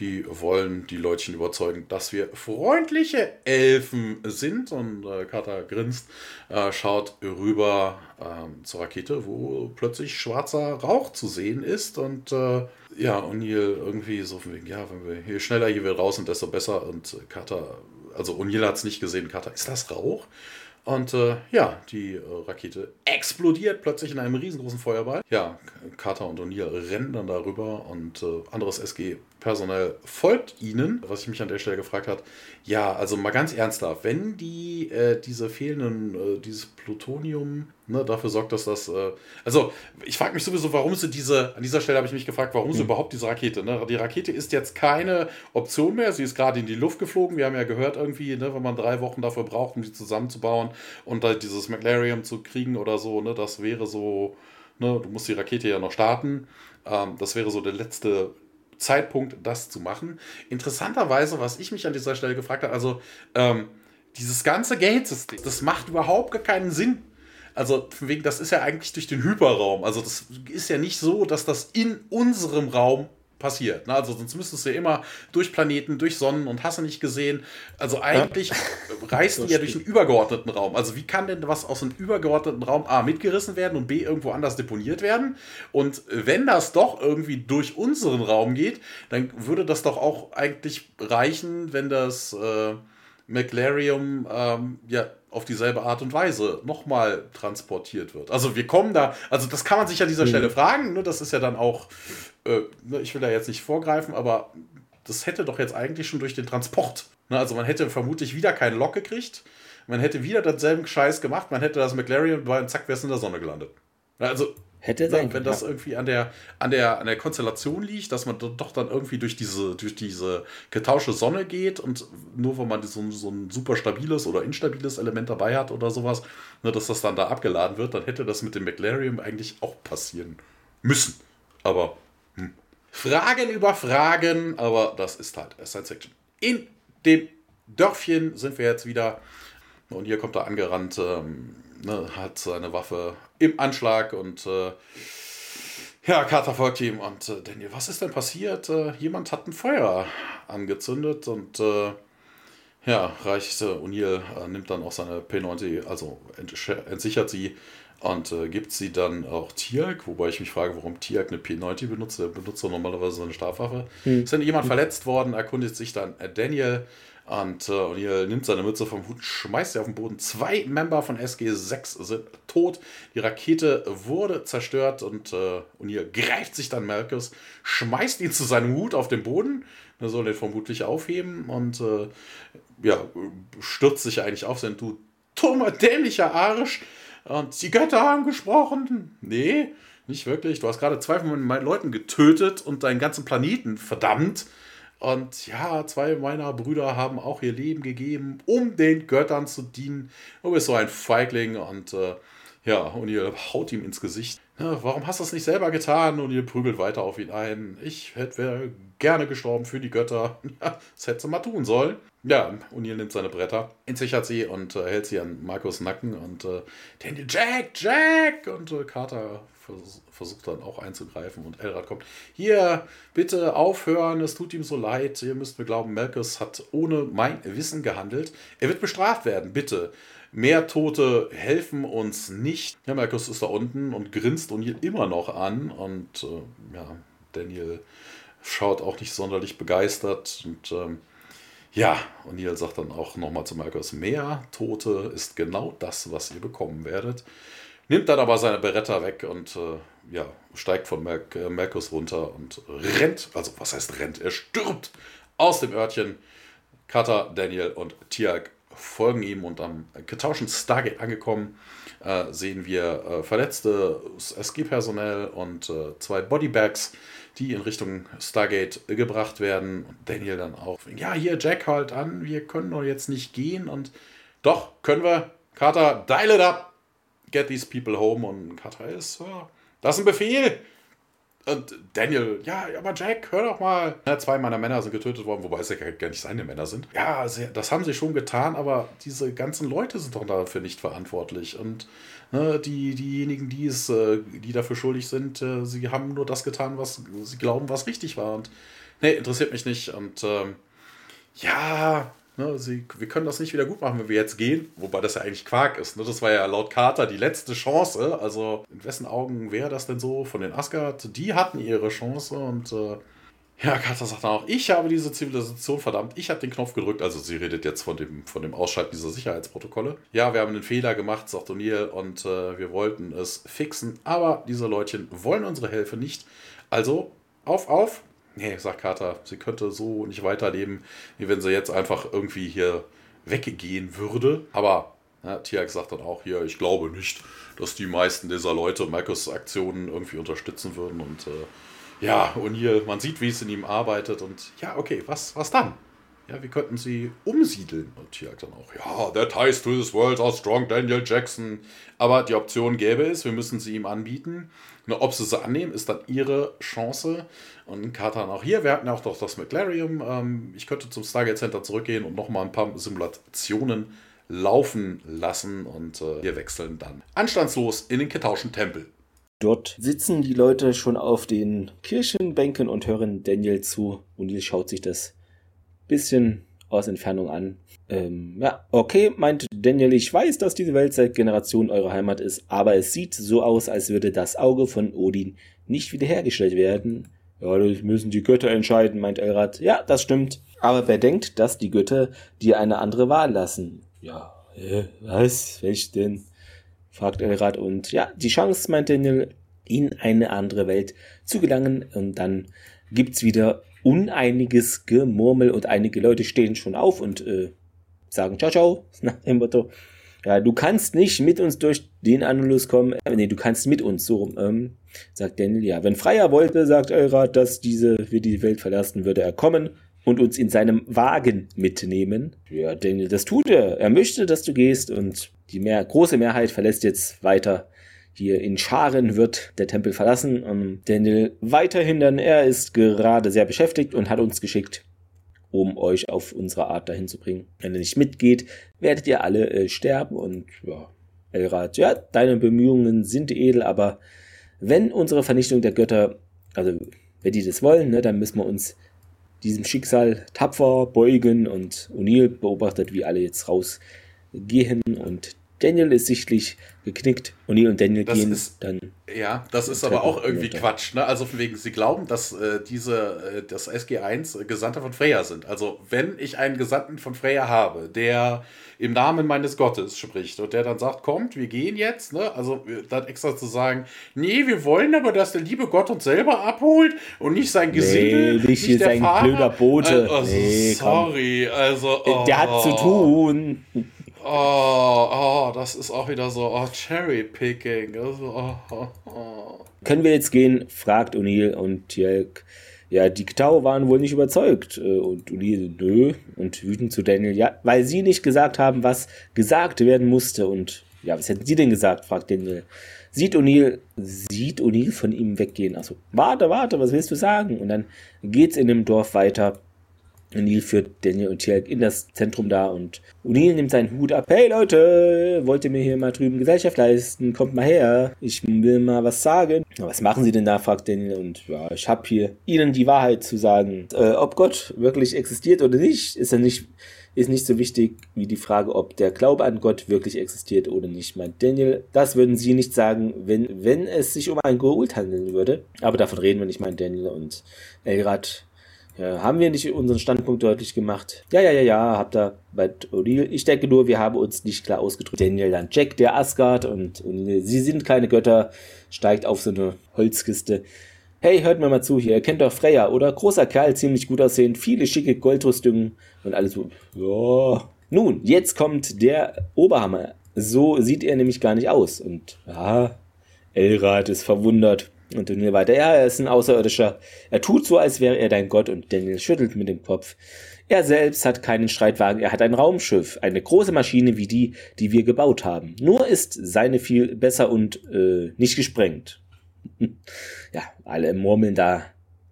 B: die wollen die Leutchen überzeugen, dass wir freundliche Elfen sind. Und äh, Carter grinst, äh, schaut rüber äh, zur Rakete, wo plötzlich schwarzer Rauch zu sehen ist. Und äh, ja, O'Neill irgendwie so von wegen, ja, wenn wir hier schneller hier wieder raus sind, desto besser. Und Carter, also O'Neill hat es nicht gesehen. Carter, ist das Rauch? Und äh, ja, die äh, Rakete explodiert plötzlich in einem riesengroßen Feuerball. Ja, Carter und O'Neill rennen dann darüber und äh, anderes SG Personal folgt ihnen, was ich mich an der Stelle gefragt habe. Ja, also mal ganz ernsthaft, wenn die äh, diese fehlenden, äh, dieses Plutonium ne, dafür sorgt, dass das. Äh, also, ich frage mich sowieso, warum sie diese, an dieser Stelle habe ich mich gefragt, warum sie mhm. überhaupt diese Rakete, ne? Die Rakete ist jetzt keine Option mehr, sie ist gerade in die Luft geflogen. Wir haben ja gehört, irgendwie, ne, wenn man drei Wochen dafür braucht, um sie zusammenzubauen und halt dieses McLarium zu kriegen oder so, ne, das wäre so. Ne, du musst die Rakete ja noch starten. Ähm, das wäre so der letzte Zeitpunkt, das zu machen. Interessanterweise, was ich mich an dieser Stelle gefragt habe, also ähm, dieses ganze Gate-System, das macht überhaupt gar keinen Sinn. Also wegen, das ist ja eigentlich durch den Hyperraum. Also das ist ja nicht so, dass das in unserem Raum passiert. Ne? Also sonst müsstest du ja immer durch Planeten, durch Sonnen und hast du nicht gesehen. Also eigentlich ja. reist du ja durch einen übergeordneten Raum. Also wie kann denn was aus einem übergeordneten Raum A mitgerissen werden und B irgendwo anders deponiert werden? Und wenn das doch irgendwie durch unseren Raum geht, dann würde das doch auch eigentlich reichen, wenn das äh, McLarium ähm, ja auf dieselbe Art und Weise nochmal transportiert wird. Also wir kommen da, also das kann man sich an dieser mhm. Stelle fragen, ne? das ist ja dann auch, äh, ne, ich will da jetzt nicht vorgreifen, aber das hätte doch jetzt eigentlich schon durch den Transport. Ne? Also man hätte vermutlich wieder keinen Lock gekriegt, man hätte wieder denselben Scheiß gemacht, man hätte das McLaren und zack, wäre es in der Sonne gelandet. Also
A: Hätte sein
B: Wenn das irgendwie an der, an, der, an der Konstellation liegt, dass man doch dann irgendwie durch diese, durch diese getauschte Sonne geht und nur wenn man so, so ein super stabiles oder instabiles Element dabei hat oder sowas, ne, dass das dann da abgeladen wird, dann hätte das mit dem McLarium eigentlich auch passieren müssen. Aber. Fragen über Fragen, aber das ist halt Science Fiction. In dem Dörfchen sind wir jetzt wieder und hier kommt er angerannt. Ähm, ne, hat seine Waffe im Anschlag und äh, ja, Carter folgt ihm und äh, Daniel, was ist denn passiert? Äh, jemand hat ein Feuer angezündet und äh, ja, reicht O'Neill, äh, nimmt dann auch seine P90, also entsichert sie und äh, gibt sie dann auch Tiak, wobei ich mich frage, warum Tiak eine P90 benutzt. Er benutzt doch normalerweise seine Stabwaffe. Hm. Ist denn jemand verletzt worden, erkundigt sich dann Daniel und äh, O'Neill nimmt seine Mütze vom Hut, schmeißt sie auf den Boden. Zwei Member von SG-6 sind tot. Die Rakete wurde zerstört und äh, O'Neill greift sich dann Malchus, schmeißt ihn zu seinem Hut auf den Boden. Er soll den vermutlich aufheben und äh, ja, stürzt sich eigentlich auf sein Du dummer, dämlicher Arsch. Und die Götter haben gesprochen. Nee, nicht wirklich. Du hast gerade zwei von meinen Leuten getötet und deinen ganzen Planeten verdammt. Und ja, zwei meiner Brüder haben auch ihr Leben gegeben, um den Göttern zu dienen. Du bist so ein Feigling und äh, ja, und ihr haut ihm ins Gesicht. Ja, warum hast du das nicht selber getan? Und ihr prügelt weiter auf ihn ein. Ich hätte gerne gestorben für die Götter. Ja, das hättest du mal tun sollen. Ja, O'Neill nimmt seine Bretter, entsichert sie und äh, hält sie an Markus Nacken und äh, Daniel, Jack, Jack! Und äh, Carter vers versucht dann auch einzugreifen und Elrad kommt. Hier, bitte aufhören, es tut ihm so leid. Ihr müsst mir glauben, Malchus hat ohne mein Wissen gehandelt. Er wird bestraft werden, bitte. Mehr Tote helfen uns nicht. Ja, Malchus ist da unten und grinst O'Neill immer noch an und äh, ja, Daniel schaut auch nicht sonderlich begeistert und ähm, ja, O'Neill sagt dann auch nochmal zu Marcus, mehr Tote ist genau das, was ihr bekommen werdet. Nimmt dann aber seine Beretta weg und äh, ja, steigt von Mer äh, runter und rennt, also was heißt rennt, er stürmt aus dem Örtchen. Cutter, Daniel und Tiag folgen ihm und am getauschen Stargate angekommen äh, sehen wir äh, verletzte SG-Personell und äh, zwei Bodybags, die in Richtung Stargate gebracht werden. Und Daniel dann auch, ja, hier, Jack halt an, wir können doch jetzt nicht gehen. Und doch, können wir. Carter, dial it up, get these people home. Und Carter ist, ja, das ist ein Befehl. Und Daniel, ja, aber Jack, hör doch mal. Ja, zwei meiner Männer sind getötet worden, wobei es ja gar nicht seine Männer sind. Ja, das haben sie schon getan, aber diese ganzen Leute sind doch dafür nicht verantwortlich. Und ne, die, diejenigen, die, es, äh, die dafür schuldig sind, äh, sie haben nur das getan, was sie glauben, was richtig war. Und nee, interessiert mich nicht. Und ähm, ja, Ne, sie, wir können das nicht wieder gut machen, wenn wir jetzt gehen. Wobei das ja eigentlich Quark ist. Ne? Das war ja laut Carter die letzte Chance. Also in wessen Augen wäre das denn so von den Asgard? Die hatten ihre Chance und äh, ja, Carter sagt dann auch, ich habe diese Zivilisation verdammt, ich habe den Knopf gedrückt. Also sie redet jetzt von dem, von dem Ausschalten dieser Sicherheitsprotokolle. Ja, wir haben einen Fehler gemacht, sagt O'Neill, und äh, wir wollten es fixen. Aber diese Leutchen wollen unsere Hilfe nicht. Also auf, auf, nee, sagt Carter, sie könnte so nicht weiterleben, wie wenn sie jetzt einfach irgendwie hier weggehen würde. Aber ja, Tiax sagt dann auch hier, ich glaube nicht, dass die meisten dieser Leute Marcus Aktionen irgendwie unterstützen würden. Und äh, ja, O'Neill, man sieht, wie es in ihm arbeitet. Und ja, okay, was, was dann? Ja, wir könnten sie umsiedeln. Und Tiax dann auch, ja, that ties to this world are strong, Daniel Jackson. Aber die Option gäbe es, wir müssen sie ihm anbieten. Ob sie sie annehmen, ist dann ihre Chance. Und Katan auch hier, wir hatten auch doch das McLarium. Ähm, ich könnte zum Stargate Center zurückgehen und nochmal ein paar Simulationen laufen lassen und äh, wir wechseln dann anstandslos in den Ketauschen Tempel.
A: Dort sitzen die Leute schon auf den Kirchenbänken und hören Daniel zu. Und Neil schaut sich das bisschen aus Entfernung an. Ähm, ja, okay, meint Daniel, ich weiß, dass diese Welt seit Generationen eure Heimat ist, aber es sieht so aus, als würde das Auge von Odin nicht wiederhergestellt werden. Ja, das müssen die Götter entscheiden, meint Elrad. Ja, das stimmt. Aber bedenkt, dass die Götter dir eine andere Wahl lassen. Ja, äh, was? Welch denn? fragt Elrad. Und ja, die Chance, meint Daniel, in eine andere Welt zu gelangen. Und dann gibt's wieder uneiniges Gemurmel und einige Leute stehen schon auf und äh, sagen ciao, ciao, nach dem Motto. Ja, du kannst nicht mit uns durch den Anulus kommen. Äh, nee, du kannst mit uns so ähm, sagt Daniel. Ja, wenn Freier wollte, sagt Elrad, dass diese, wir die Welt verlassen, würde er kommen und uns in seinem Wagen mitnehmen. Ja, Daniel, das tut er. Er möchte, dass du gehst und die mehr, große Mehrheit verlässt jetzt weiter. Hier in Scharen wird der Tempel verlassen und Daniel weiterhin dann, er ist gerade sehr beschäftigt und hat uns geschickt, um euch auf unsere Art dahin zu bringen. Wenn ihr nicht mitgeht, werdet ihr alle äh, sterben und ja, Elrad, ja, deine Bemühungen sind edel, aber wenn unsere Vernichtung der Götter, also wenn die das wollen, ne, dann müssen wir uns diesem Schicksal tapfer beugen und O'Neill beobachtet, wie alle jetzt rausgehen und Daniel ist sichtlich geknickt. O'Neill und Daniel
B: das
A: gehen
B: ist,
A: dann.
B: Ja, das ist aber auch irgendwie runter. Quatsch. Ne? Also von wegen, sie glauben, dass äh, diese, äh, das SG1 Gesandte von Freya sind. Also wenn ich einen Gesandten von Freya habe, der im Namen meines Gottes spricht und der dann sagt, kommt, wir gehen jetzt, ne? also dann extra zu sagen, nee, wir wollen aber, dass der liebe Gott uns selber abholt und nicht sein Gesindel,
A: nee, nicht, nicht der sein Fahrer. blöder Bote.
B: Also, nee, sorry, komm. also
A: oh. der hat zu tun.
B: Oh, oh, das ist auch wieder so, oh, Cherry Picking. Also, oh, oh, oh.
A: Können wir jetzt gehen? fragt O'Neill und Tjelk. Ja, die Ktau waren wohl nicht überzeugt. Äh, und O'Neill, nö. Und wütend zu Daniel, ja, weil sie nicht gesagt haben, was gesagt werden musste. Und ja, was hätten sie denn gesagt? fragt Daniel. Sieht O'Neill, sieht O'Neill von ihm weggehen. Also, warte, warte, was willst du sagen? Und dann geht's in dem Dorf weiter. O'Neill führt Daniel und Tielk in das Zentrum da und O'Neill nimmt seinen Hut ab. Hey Leute, wollt ihr mir hier mal drüben Gesellschaft leisten? Kommt mal her, ich will mal was sagen. Was machen sie denn da, fragt Daniel und ja, ich habe hier ihnen die Wahrheit zu sagen. Äh, ob Gott wirklich existiert oder nicht, ist ja nicht ist nicht so wichtig wie die Frage, ob der Glaube an Gott wirklich existiert oder nicht, meint Daniel. Das würden sie nicht sagen, wenn, wenn es sich um einen Goult handeln würde. Aber davon reden wir nicht, meint Daniel. Und Elrad ja, haben wir nicht unseren Standpunkt deutlich gemacht? Ja, ja, ja, ja, habt ihr bei O'Neill. Ich denke nur, wir haben uns nicht klar ausgedrückt. Daniel dann Jack, der Asgard und O'Neill, sie sind keine Götter, steigt auf so eine Holzkiste. Hey, hört mir mal zu hier, kennt doch Freya, oder? Großer Kerl, ziemlich gut aussehend, viele schicke Goldrüstungen und alles so. Ja. Nun, jetzt kommt der Oberhammer. So sieht er nämlich gar nicht aus. Und ja, Elrad ist verwundert. Und Daniel weiter, ja, er ist ein Außerirdischer. Er tut so, als wäre er dein Gott und Daniel schüttelt mit dem Kopf. Er selbst hat keinen Streitwagen, er hat ein Raumschiff, eine große Maschine wie die, die wir gebaut haben. Nur ist seine viel besser und äh, nicht gesprengt. ja, alle murmeln da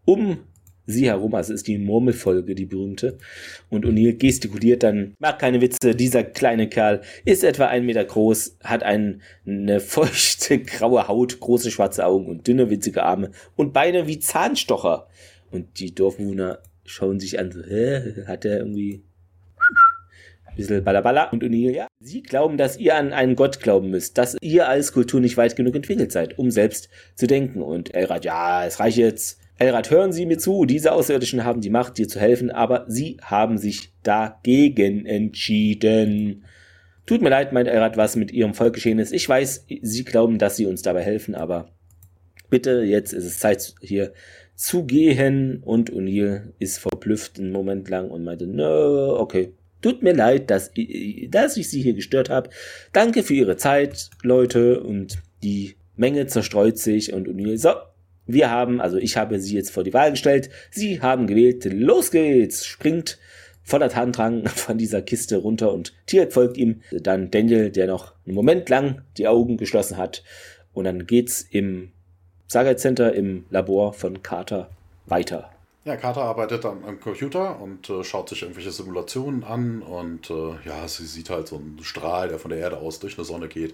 A: um sie herum, also ist die Murmelfolge, die berühmte. Und O'Neill gestikuliert dann, mag keine Witze, dieser kleine Kerl ist etwa ein Meter groß, hat ein, eine feuchte graue Haut, große schwarze Augen und dünne winzige Arme und Beine wie Zahnstocher. Und die Dorfbewohner schauen sich an, so, hä, hat er irgendwie bisschen balabala. Und O'Neill, ja, sie glauben, dass ihr an einen Gott glauben müsst, dass ihr als Kultur nicht weit genug entwickelt seid, um selbst zu denken. Und Elrad, ja, es reicht jetzt Elrad, hören Sie mir zu, diese Außerirdischen haben die Macht, dir zu helfen, aber sie haben sich dagegen entschieden. Tut mir leid, meint Elrad, was mit ihrem Volk geschehen ist. Ich weiß, sie glauben, dass sie uns dabei helfen, aber bitte, jetzt ist es Zeit hier zu gehen. Und O'Neill ist verblüfft einen Moment lang und meinte, no, okay. Tut mir leid, dass, dass ich Sie hier gestört habe. Danke für Ihre Zeit, Leute. Und die Menge zerstreut sich und O'Neill, so, wir haben, also ich habe sie jetzt vor die Wahl gestellt. Sie haben gewählt. Los geht's! Springt voller Tatendrang von dieser Kiste runter und Tirk folgt ihm. Dann Daniel, der noch einen Moment lang die Augen geschlossen hat. Und dann geht's im Saga Center im Labor von Carter weiter.
B: Ja, Carter arbeitet am, am Computer und äh, schaut sich irgendwelche Simulationen an und äh, ja, sie sieht halt so einen Strahl, der von der Erde aus durch eine Sonne geht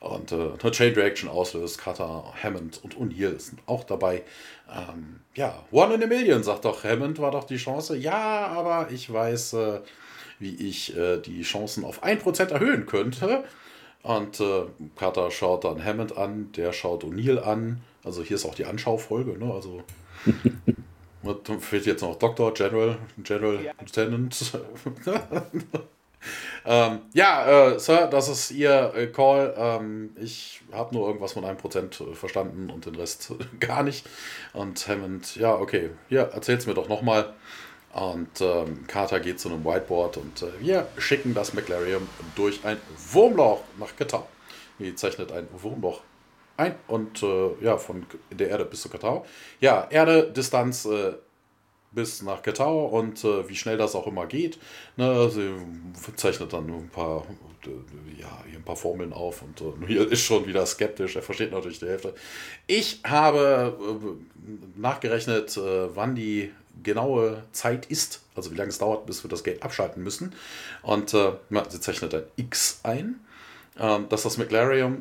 B: und äh, eine Chain Reaction auslöst. Carter, Hammond und O'Neill sind auch dabei. Ähm, ja, One in a Million, sagt doch Hammond, war doch die Chance. Ja, aber ich weiß, äh, wie ich äh, die Chancen auf 1% erhöhen könnte. Und äh, Carter schaut dann Hammond an, der schaut O'Neill an. Also hier ist auch die Anschaufolge, ne? Also fehlt jetzt noch Doktor, General, General ja. Lieutenant. ähm, ja, äh, Sir, das ist Ihr äh, Call. Ähm, ich habe nur irgendwas von einem Prozent äh, verstanden und den Rest gar nicht. Und Hammond, ja, okay, ja, erzähl's mir doch nochmal. Und ähm, Carter geht zu einem Whiteboard und äh, wir schicken das McLarium durch ein Wurmloch nach Getau. Die zeichnet ein Wurmloch ein und äh, ja, von der Erde bis zu Katau. Ja, Erde, Distanz äh, bis nach Katau und äh, wie schnell das auch immer geht. Ne, sie zeichnet dann ein paar, ja, ein paar Formeln auf und äh, hier ist schon wieder skeptisch, er versteht natürlich die Hälfte. Ich habe äh, nachgerechnet, äh, wann die genaue Zeit ist, also wie lange es dauert, bis wir das Gate abschalten müssen. Und äh, sie zeichnet ein X ein, ähm, dass das McLarium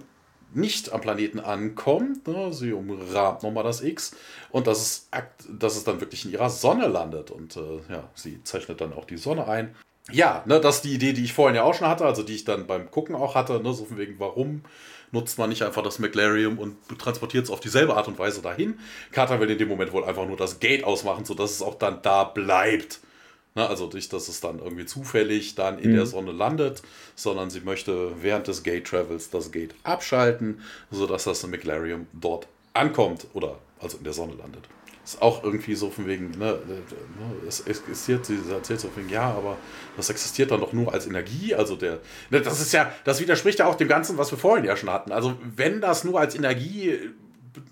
B: nicht am Planeten ankommt. Ne? Sie umrahmt nochmal das X und dass es, dass es dann wirklich in ihrer Sonne landet. Und äh, ja, sie zeichnet dann auch die Sonne ein. Ja, ne, das ist die Idee, die ich vorhin ja auch schon hatte, also die ich dann beim Gucken auch hatte, ne, so von wegen, warum nutzt man nicht einfach das McLarium und transportiert es auf dieselbe Art und Weise dahin. Carter will in dem Moment wohl einfach nur das Gate ausmachen, sodass es auch dann da bleibt. Ne, also nicht, dass es dann irgendwie zufällig dann in mhm. der Sonne landet, sondern sie möchte während des Gate Travels das Gate abschalten, sodass das McLarium dort ankommt oder also in der Sonne landet. Ist auch irgendwie so von wegen, ne, ne es existiert, sie erzählt so von wegen, ja, aber das existiert dann doch nur als Energie. Also der, ne, das ist ja, das widerspricht ja auch dem Ganzen, was wir vorhin ja schon hatten. Also wenn das nur als Energie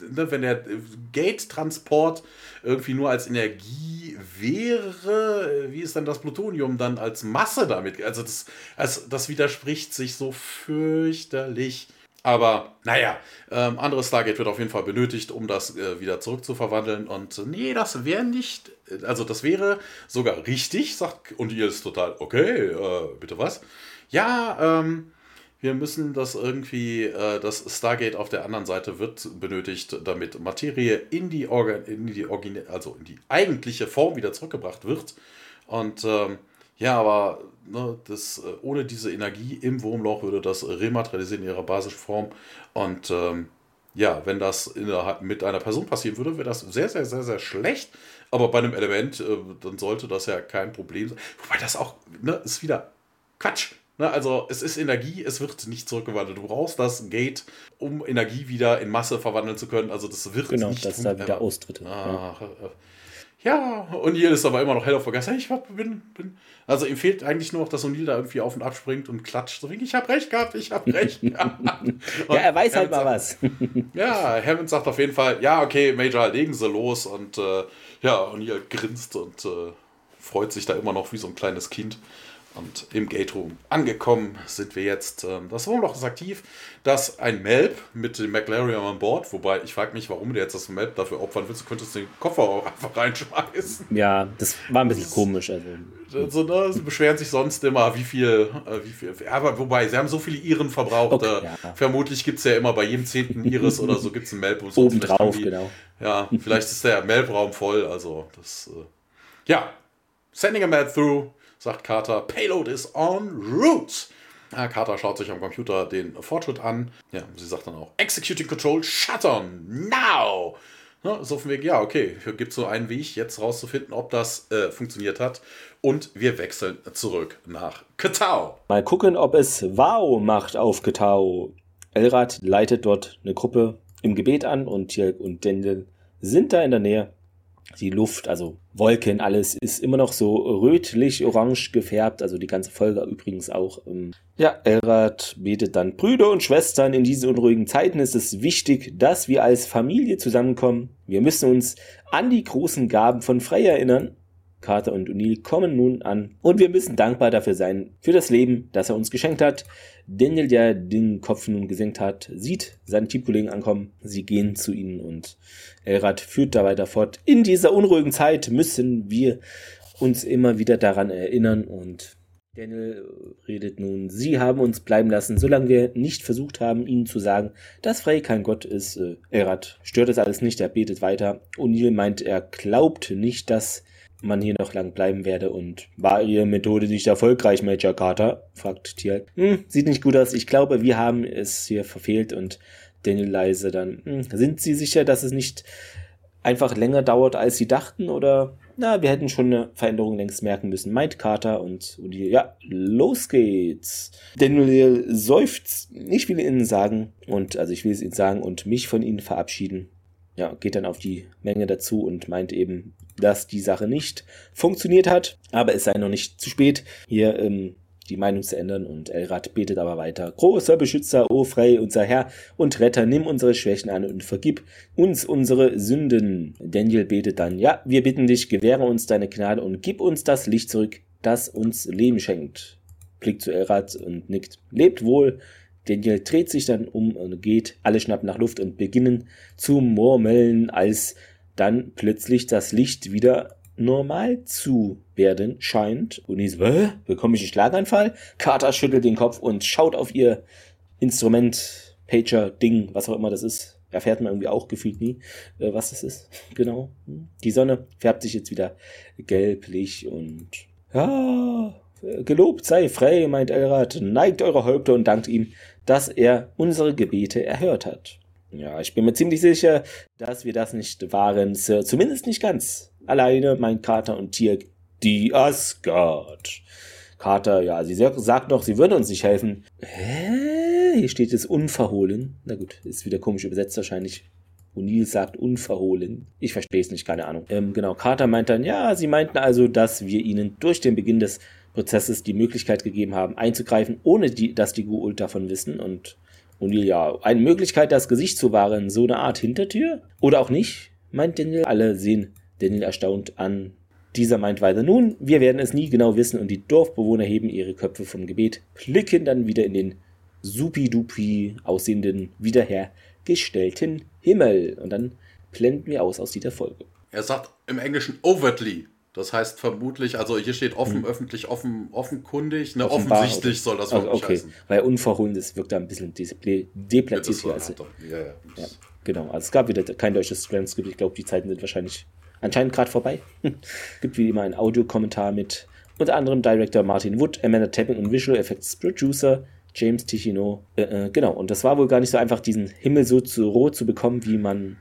B: ne, wenn der Gate-Transport irgendwie nur als Energie wäre, wie ist dann das Plutonium dann als Masse damit? Also das, also das widerspricht sich so fürchterlich. Aber naja, ähm, anderes Stargate wird auf jeden Fall benötigt, um das äh, wieder zurückzuverwandeln. Und äh, nee, das wäre nicht, also das wäre sogar richtig, sagt, und ihr ist total, okay, äh, bitte was? Ja, ähm, wir müssen das irgendwie, äh, das Stargate auf der anderen Seite wird benötigt, damit Materie in die, Organ in die, Origine also in die eigentliche Form wieder zurückgebracht wird. Und ähm, ja, aber ne, das, äh, ohne diese Energie im Wurmloch würde das rematerialisieren in ihrer basischen Form. Und ähm, ja, wenn das der, mit einer Person passieren würde, wäre das sehr, sehr, sehr, sehr schlecht. Aber bei einem Element, äh, dann sollte das ja kein Problem sein. Wobei das auch, ne, ist wieder Quatsch. Ne, also es ist Energie, es wird nicht zurückgewandelt. Du brauchst das Gate, um Energie wieder in Masse verwandeln zu können. Also das wird
A: genau,
B: nicht.
A: Genau, dass da wieder austritt.
B: Ach, ja. ja, O'Neill ist aber immer noch hell auf Vergessen. Ich bin, bin. Also ihm fehlt eigentlich nur noch, dass O'Neill da irgendwie auf und ab springt und klatscht. So wie, ich habe recht gehabt, ich habe recht. ja,
A: er weiß halt mal was.
B: ja, Hammond sagt auf jeden Fall, ja, okay, Major, legen Sie los. Und äh, ja, O'Neill grinst und äh, freut sich da immer noch wie so ein kleines Kind. Und im Gate Room angekommen sind wir jetzt. Ähm, das Wurmloch ist aktiv. Das ein Melb mit dem McLarian an Bord. Wobei ich frage mich, warum der jetzt das Melb dafür opfern willst. Du könntest den Koffer auch einfach reinschmeißen.
A: Ja, das war ein bisschen das, komisch. Also.
B: also ne, sie beschweren sich sonst immer, wie viel. Äh, wie viel aber wobei, sie haben so viele Iren verbraucht. Okay, äh, ja. Vermutlich gibt es ja immer bei jedem zehnten Iris oder so gibt es einen Melb.
A: Obendrauf, genau.
B: Ja, vielleicht ist der Melbraum voll. Also, das. Äh, ja. Sending a Melb through sagt Carter, Payload is on route. Ja, Carter schaut sich am Computer den Fortschritt an. Ja, sie sagt dann auch, Executing Control, shut on, now! Ja, so von wegen, ja, okay, hier gibt es so einen Weg, jetzt rauszufinden, ob das äh, funktioniert hat. Und wir wechseln zurück nach Katau.
A: Mal gucken, ob es Wow macht auf Katau. Elrad leitet dort eine Gruppe im Gebet an und Tirk und Dendel sind da in der Nähe die Luft, also Wolken, alles ist immer noch so rötlich-orange gefärbt, also die ganze Folge übrigens auch. Ähm, ja, Elrad betet dann, Brüder und Schwestern, in diesen unruhigen Zeiten ist es wichtig, dass wir als Familie zusammenkommen. Wir müssen uns an die großen Gaben von Frey erinnern. Carter und O'Neill kommen nun an und wir müssen dankbar dafür sein, für das Leben, das er uns geschenkt hat. Daniel, der den Kopf nun gesenkt hat, sieht seine Teamkollegen ankommen. Sie gehen zu ihnen und Elrad führt da weiter fort. In dieser unruhigen Zeit müssen wir uns immer wieder daran erinnern und Daniel redet nun, sie haben uns bleiben lassen, solange wir nicht versucht haben, ihnen zu sagen, dass Frey kein Gott ist. Äh, Elrad stört es alles nicht, er betet weiter. O'Neill meint, er glaubt nicht, dass man hier noch lang bleiben werde und war ihre Methode nicht erfolgreich, Major Carter? fragt Tier. Hm, sieht nicht gut aus. Ich glaube, wir haben es hier verfehlt und Daniel leise dann. Hm, sind Sie sicher, dass es nicht einfach länger dauert, als Sie dachten? Oder, na, wir hätten schon eine Veränderung längst merken müssen, meint Carter und, hier, ja, los geht's. Daniel seufzt. Ich will Ihnen sagen und, also ich will es Ihnen sagen und mich von Ihnen verabschieden ja, geht dann auf die Menge dazu und meint eben, dass die Sache nicht funktioniert hat, aber es sei noch nicht zu spät, hier ähm, die Meinung zu ändern und Elrad betet aber weiter. Großer Beschützer, o Frey, unser Herr und Retter, nimm unsere Schwächen an und vergib uns unsere Sünden. Daniel betet dann, ja, wir bitten dich, gewähre uns deine Gnade und gib uns das Licht zurück, das uns Leben schenkt. Blickt zu Elrad und nickt. Lebt wohl, Daniel dreht sich dann um und geht, alle schnappen nach Luft und beginnen zu murmeln, als dann plötzlich das Licht wieder normal zu werden scheint. Und ich Hä? bekomme ich einen Schlaganfall? Carter schüttelt den Kopf und schaut auf ihr Instrument, Pager, Ding, was auch immer das ist. Erfährt man irgendwie auch gefühlt nie, äh, was das ist. Genau. Die Sonne färbt sich jetzt wieder gelblich und ja, gelobt sei frei, meint Elrad, neigt eure Häupter und dankt ihm, dass er unsere Gebete erhört hat. Ja, ich bin mir ziemlich sicher, dass wir das nicht waren, Sir. Zumindest nicht ganz. Alleine mein Kater und Tier, die Asgard. Carter, ja, sie sagt noch, sie würde uns nicht helfen. Hä? Hier steht es unverhohlen. Na gut, ist wieder komisch übersetzt wahrscheinlich. O'Neill sagt unverhohlen. Ich verstehe es nicht, keine Ahnung. Ähm, genau, Carter meint dann, ja, sie meinten also, dass wir ihnen durch den Beginn des Prozesses die Möglichkeit gegeben haben, einzugreifen, ohne die, dass die Gu'uld davon wissen. Und O'Neill, ja, eine Möglichkeit, das Gesicht zu wahren, so eine Art Hintertür? Oder auch nicht, meint Daniel. Alle sehen Daniel erstaunt an. Dieser meint weiter, nun, wir werden es nie genau wissen und die Dorfbewohner heben ihre Köpfe vom Gebet, blicken dann wieder in den supi-dupi aussehenden, wiederhergestellten Himmel. Und dann blenden wir aus aus dieser Folge.
B: Er sagt im Englischen overtly. Das heißt vermutlich, also hier steht offen, hm. öffentlich, offen, offenkundig. Ne, Offenbar, offensichtlich soll das
A: also, okay. heißen. Weil unverhohlen, das wirkt da ein bisschen deplatziert hier. Also, ja, ja. ja, genau. Also es gab wieder kein deutsches Transkript. Ich glaube, die Zeiten sind wahrscheinlich anscheinend gerade vorbei. Gibt wie immer einen Audiokommentar mit unter anderem Director Martin Wood, Amanda Tapping und Visual Effects Producer James Ticino. Äh, äh, genau, und das war wohl gar nicht so einfach, diesen Himmel so zu rot zu bekommen, wie man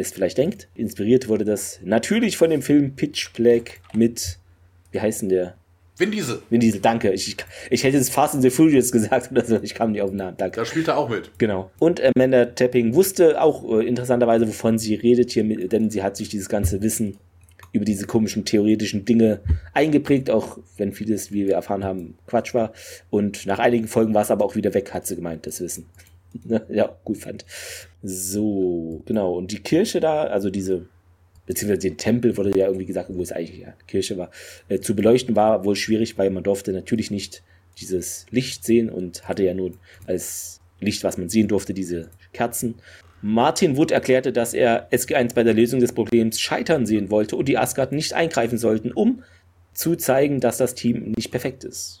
A: es vielleicht denkt. Inspiriert wurde das natürlich von dem Film Pitch Black mit, wie heißt denn der?
B: Vin Diesel.
A: Vin Diesel, danke. Ich, ich hätte es Fast and the Furious gesagt oder so. Ich kam nicht auf den Namen. Danke.
B: Da spielt er auch mit.
A: Genau. Und Amanda Tapping wusste auch äh, interessanterweise, wovon sie redet hier, mit, denn sie hat sich dieses ganze Wissen über diese komischen theoretischen Dinge eingeprägt, auch wenn vieles, wie wir erfahren haben, Quatsch war. Und nach einigen Folgen war es aber auch wieder weg, hat sie gemeint, das Wissen. Ja, gut fand. So, genau. Und die Kirche da, also diese, beziehungsweise den Tempel wurde ja irgendwie gesagt, wo es eigentlich ja, Kirche war, äh, zu beleuchten war wohl schwierig, weil man durfte natürlich nicht dieses Licht sehen und hatte ja nur als Licht, was man sehen durfte, diese Kerzen. Martin Wood erklärte, dass er SG1 bei der Lösung des Problems scheitern sehen wollte und die Asgard nicht eingreifen sollten, um zu zeigen, dass das Team nicht perfekt ist.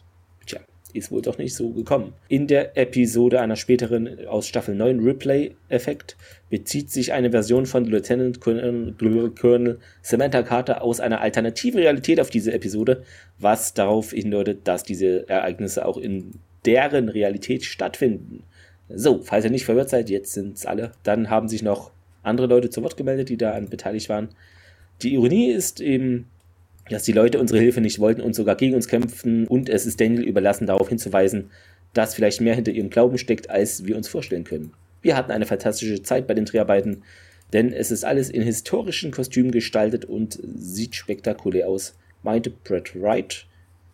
A: Ist wohl doch nicht so gekommen. In der Episode einer späteren aus Staffel 9 Replay-Effekt bezieht sich eine Version von Lieutenant Colonel Samantha Carter aus einer alternativen Realität auf diese Episode, was darauf hindeutet, dass diese Ereignisse auch in deren Realität stattfinden. So, falls ihr nicht verwirrt seid, jetzt sind es alle. Dann haben sich noch andere Leute zu Wort gemeldet, die daran beteiligt waren. Die Ironie ist eben, dass die Leute unsere Hilfe nicht wollten und sogar gegen uns kämpften und es ist Daniel überlassen, darauf hinzuweisen, dass vielleicht mehr hinter ihrem Glauben steckt, als wir uns vorstellen können. Wir hatten eine fantastische Zeit bei den Dreharbeiten, denn es ist alles in historischen Kostümen gestaltet und sieht spektakulär aus, meinte Brett Wright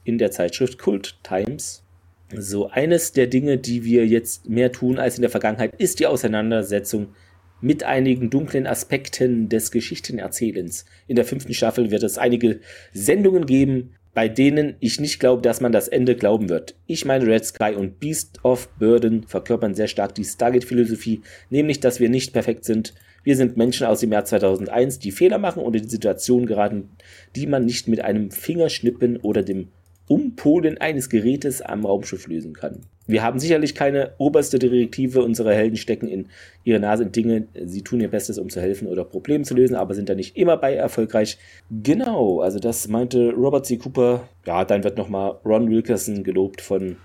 A: in der Zeitschrift Cult Times. So, eines der Dinge, die wir jetzt mehr tun als in der Vergangenheit, ist die Auseinandersetzung mit einigen dunklen Aspekten des Geschichtenerzählens. In der fünften Staffel wird es einige Sendungen geben, bei denen ich nicht glaube, dass man das Ende glauben wird. Ich meine, Red Sky und Beast of Burden verkörpern sehr stark die Stargate-Philosophie, nämlich, dass wir nicht perfekt sind. Wir sind Menschen aus dem Jahr 2001, die Fehler machen und in die Situation geraten, die man nicht mit einem Fingerschnippen oder dem Umpolen eines Gerätes am Raumschiff lösen kann. Wir haben sicherlich keine oberste Direktive, unsere Helden stecken in ihre Nase in Dinge, sie tun ihr Bestes, um zu helfen oder Probleme zu lösen, aber sind da nicht immer bei erfolgreich. Genau, also das meinte Robert C. Cooper. Ja, dann wird nochmal Ron Wilkerson gelobt von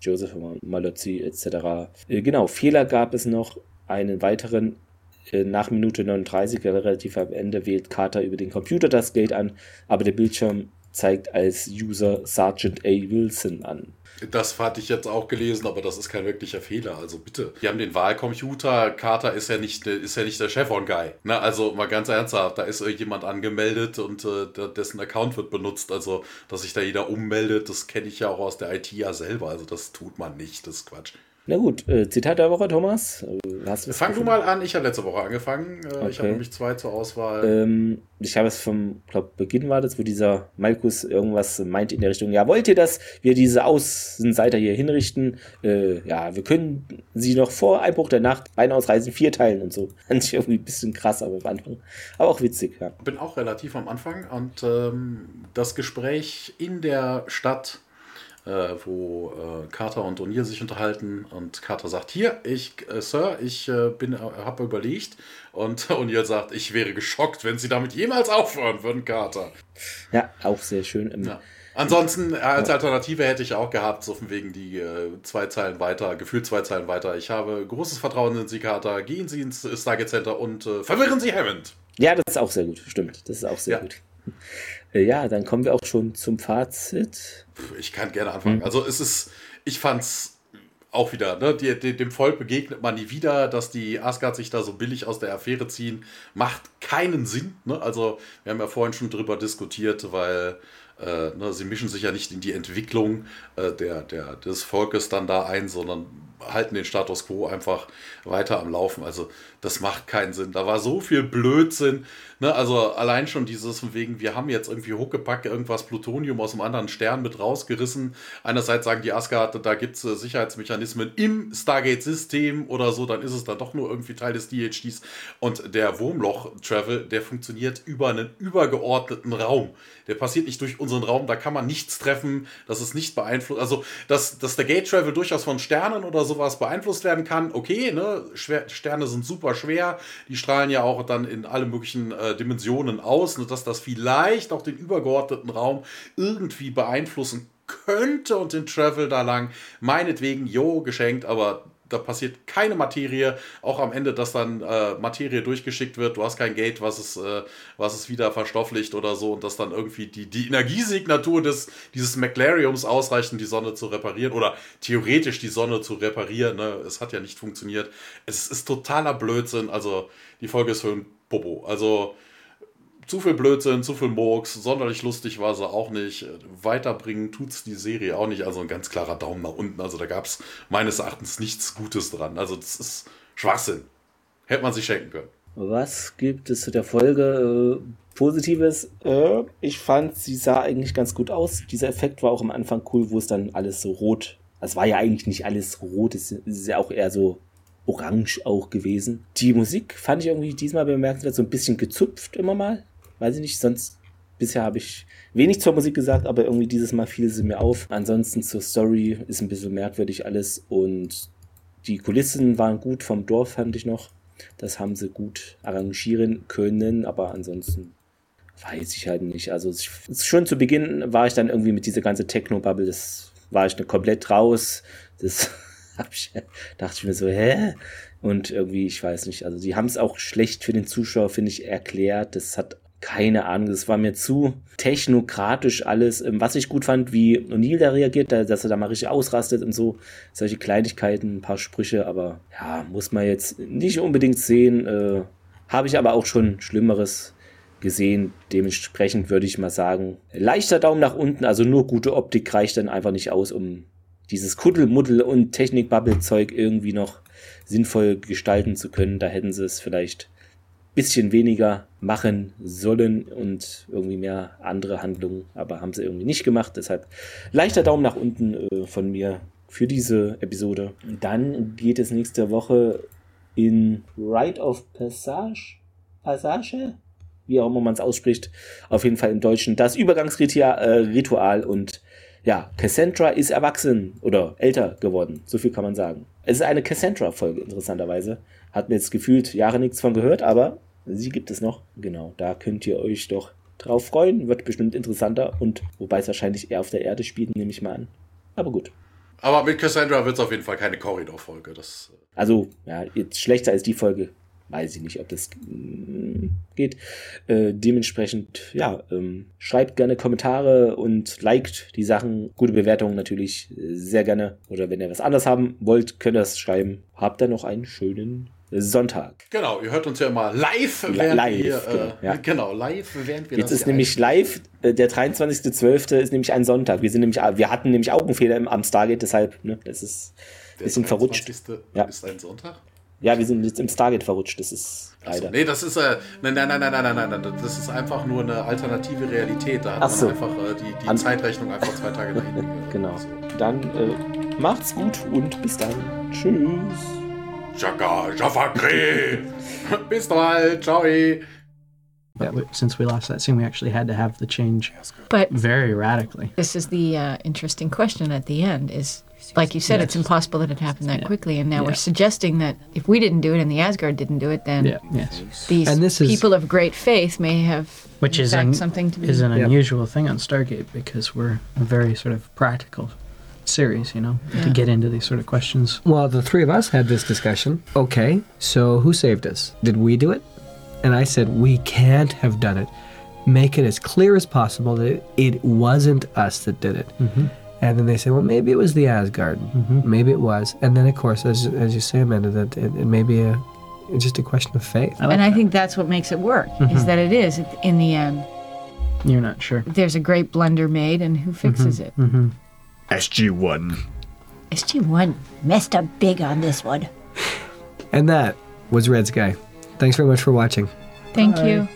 A: Joseph Malozzi etc. Äh, genau, Fehler gab es noch. Einen weiteren äh, nach Minute 39, relativ am Ende, wählt Carter über den Computer das Gate an, aber der Bildschirm zeigt als User Sergeant A. Wilson an.
B: Das hatte ich jetzt auch gelesen, aber das ist kein wirklicher Fehler. Also bitte. Die haben den Wahlcomputer. Carter ist ja nicht, ist ja nicht der Chevron-Guy. Ne? Also mal ganz ernsthaft, da ist irgendjemand angemeldet und äh, dessen Account wird benutzt. Also, dass sich da jeder ummeldet, das kenne ich ja auch aus der IT ja selber. Also das tut man nicht, das ist Quatsch.
A: Na gut, äh, Zitat der Woche, Thomas.
B: Hast du Fang du mal an, ich habe letzte Woche angefangen. Äh, okay. Ich habe nämlich zwei zur Auswahl.
A: Ähm, ich habe es vom, glaube Beginn war das, wo dieser Malkus irgendwas meint in der Richtung, ja, wollt ihr, dass wir diese Außenseiter hier hinrichten? Äh, ja, wir können sie noch vor Einbruch der Nacht beinahe ausreisen, vier teilen und so. Fand ich irgendwie ein bisschen krass aber am Anfang. Aber auch witzig, ja.
B: Bin auch relativ am Anfang und ähm, das Gespräch in der Stadt äh, wo äh, Carter und O'Neill sich unterhalten und Carter sagt, hier, ich, äh, Sir, ich äh, bin, äh, habe überlegt und O'Neill sagt, ich wäre geschockt, wenn Sie damit jemals aufhören würden, Carter.
A: Ja, auch sehr schön.
B: Ja. Ansonsten, äh, als Alternative hätte ich auch gehabt, so von wegen die zwei Zeilen weiter, gefühlt zwei Zeilen weiter. Ich habe großes Vertrauen in Sie, Carter. Gehen Sie ins Stargate Center und verwirren Sie Hammond.
A: Ja, das ist auch sehr gut, stimmt. Das ist auch sehr ja. gut. Äh, ja, dann kommen wir auch schon zum Fazit.
B: Ich kann gerne anfangen. Hm. Also es ist, ich fand's auch wieder, ne, die, die, dem Volk begegnet man nie wieder, dass die Asgard sich da so billig aus der Affäre ziehen, macht keinen Sinn. Ne? Also wir haben ja vorhin schon drüber diskutiert, weil äh, ne, sie mischen sich ja nicht in die Entwicklung äh, der, der, des Volkes dann da ein, sondern halten den Status quo einfach weiter am Laufen. Also das macht keinen Sinn. Da war so viel Blödsinn. Ne? Also allein schon dieses von wegen, wir haben jetzt irgendwie Huckepack irgendwas Plutonium aus einem anderen Stern mit rausgerissen. Einerseits sagen die Asgard, da gibt es äh, Sicherheitsmechanismen im Stargate-System oder so, dann ist es dann doch nur irgendwie Teil des DHDs. Und der Wurmloch-Travel, der funktioniert über einen übergeordneten Raum. Der passiert nicht durch unseren Raum, da kann man nichts treffen, das ist nicht beeinflusst. Also, dass, dass der Gate-Travel durchaus von Sternen oder sowas beeinflusst werden kann, okay, ne? Schwer, Sterne sind super schwer, die strahlen ja auch dann in alle möglichen äh, Dimensionen aus, ne? dass das vielleicht auch den übergeordneten Raum irgendwie beeinflussen könnte und den Travel da lang, meinetwegen, jo, geschenkt, aber da passiert keine Materie. Auch am Ende, dass dann äh, Materie durchgeschickt wird, du hast kein Gate, was es, äh, was es wieder verstofflicht oder so und dass dann irgendwie die, die Energiesignatur des, dieses McLariums ausreicht, um die Sonne zu reparieren oder theoretisch die Sonne zu reparieren. Ne? Es hat ja nicht funktioniert. Es ist totaler Blödsinn. Also die Folge ist für ein Popo. Also zu viel Blödsinn, zu viel Murks, sonderlich lustig war sie auch nicht. Weiterbringen tut es die Serie auch nicht. Also ein ganz klarer Daumen nach unten. Also da gab es meines Erachtens nichts Gutes dran. Also das ist Schwachsinn. Hätte man sich schenken können.
A: Was gibt es zu der Folge? Äh, Positives. Äh, ich fand, sie sah eigentlich ganz gut aus. Dieser Effekt war auch am Anfang cool, wo es dann alles so rot. Es war ja eigentlich nicht alles rot, es ist ja auch eher so orange auch gewesen. Die Musik fand ich irgendwie diesmal bemerkenswert, so ein bisschen gezupft immer mal weiß ich nicht, sonst bisher habe ich wenig zur Musik gesagt, aber irgendwie dieses Mal fiel sie mir auf. Ansonsten zur Story ist ein bisschen merkwürdig alles und die Kulissen waren gut vom Dorf, fand ich noch. Das haben sie gut arrangieren können, aber ansonsten weiß ich halt nicht. Also schon zu Beginn war ich dann irgendwie mit dieser ganzen Techno-Bubble, das war ich dann komplett raus. Das ich, dachte ich mir so, hä? Und irgendwie, ich weiß nicht, also die haben es auch schlecht für den Zuschauer, finde ich, erklärt. Das hat keine Ahnung, das war mir zu technokratisch alles. Ähm, was ich gut fand, wie O'Neill da reagiert, dass er da mal richtig ausrastet und so. Solche Kleinigkeiten, ein paar Sprüche, aber ja, muss man jetzt nicht unbedingt sehen. Äh, Habe ich aber auch schon Schlimmeres gesehen. Dementsprechend würde ich mal sagen, leichter Daumen nach unten, also nur gute Optik reicht dann einfach nicht aus, um dieses Kuddelmuddel und Technik-Bubble-Zeug irgendwie noch sinnvoll gestalten zu können. Da hätten sie es vielleicht bisschen weniger machen sollen und irgendwie mehr andere Handlungen, aber haben sie irgendwie nicht gemacht. Deshalb leichter Daumen nach unten äh, von mir für diese Episode. Dann geht es nächste Woche in Rite of Passage, Passage, wie auch immer man es ausspricht, auf jeden Fall im Deutschen, das Übergangsritual äh, und ja, Cassandra ist erwachsen oder älter geworden, so viel kann man sagen. Es ist eine Cassandra-Folge, interessanterweise. Hat mir jetzt gefühlt Jahre nichts von gehört, aber sie gibt es noch. Genau, da könnt ihr euch doch drauf freuen. Wird bestimmt interessanter und wobei es wahrscheinlich eher auf der Erde spielt, nehme ich mal an. Aber gut.
B: Aber mit Cassandra wird es auf jeden Fall keine Korridor-Folge. Äh,
A: also, ja, jetzt schlechter als die Folge. Weiß ich nicht, ob das mm, geht. Äh, dementsprechend, ja, ähm, schreibt gerne Kommentare und liked die Sachen. Gute Bewertungen natürlich äh, sehr gerne. Oder wenn ihr was anderes haben wollt, könnt ihr das schreiben. Habt dann noch einen schönen Sonntag.
B: Genau, ihr hört uns ja immer live, während
A: live,
B: wir,
A: genau,
B: äh,
A: ja.
B: genau, live, während wir
A: Jetzt ist nämlich live, äh, der 23.12. ist nämlich ein Sonntag. Wir sind nämlich, wir hatten nämlich Augenfehler im, am Stargate, deshalb, ne, das ist ein bisschen verrutscht.
B: Ja. ist ein Sonntag?
A: Ja, wir sind jetzt im Stargate verrutscht, das ist leider.
B: So, nee, das ist, äh, nein, nein, nein, nein, nein, nein, nein, das ist einfach nur eine alternative Realität. Da hat
A: Ach so.
B: man einfach äh, die, die Zeitrechnung einfach zwei Tage nach hinten.
A: genau. Dann äh, macht's gut und bis dann. Tschüss.
B: Chaka, Jafakri. Bis bald. Ciao.
F: Yeah, since we lost that scene, we actually had to have the change
G: But
F: very radically.
G: this is the uh, interesting question at the end is like you said it's impossible that it happened that
F: Yeah.
G: quickly and now
F: Yeah.
G: we're suggesting that if we didn't do it and the asgard didn't do it then
F: Yeah, yes.
G: these
F: And this is-
G: people of great faith may have
F: Which is
G: fact
F: un-
G: something to be
F: is an
H: Yep.
F: unusual thing on Stargate because we're a very sort of practical series, you know, to get into these sort of questions.
H: Well, the three of us had this discussion. Okay, so who saved us? Did we do it? And I said, we can't have done it. Make it as clear as possible that it, it wasn't us that did it. Mm-hmm. And then they say, well, maybe it was the Asgard. Mm-hmm. Maybe it was. And then, of course, as, as you say, Amanda, that it, it may be a, it's just a question of faith.
F: I like
G: and i
F: that.
G: think that's what makes it work is mm-hmm. that it is in the end
F: You're not sure.
G: there's a great blender made and who fixes it.
H: SG1.
I: SG1 messed up big on this one.
H: And that was Red Sky. Thanks very much for watching.
G: Thank you.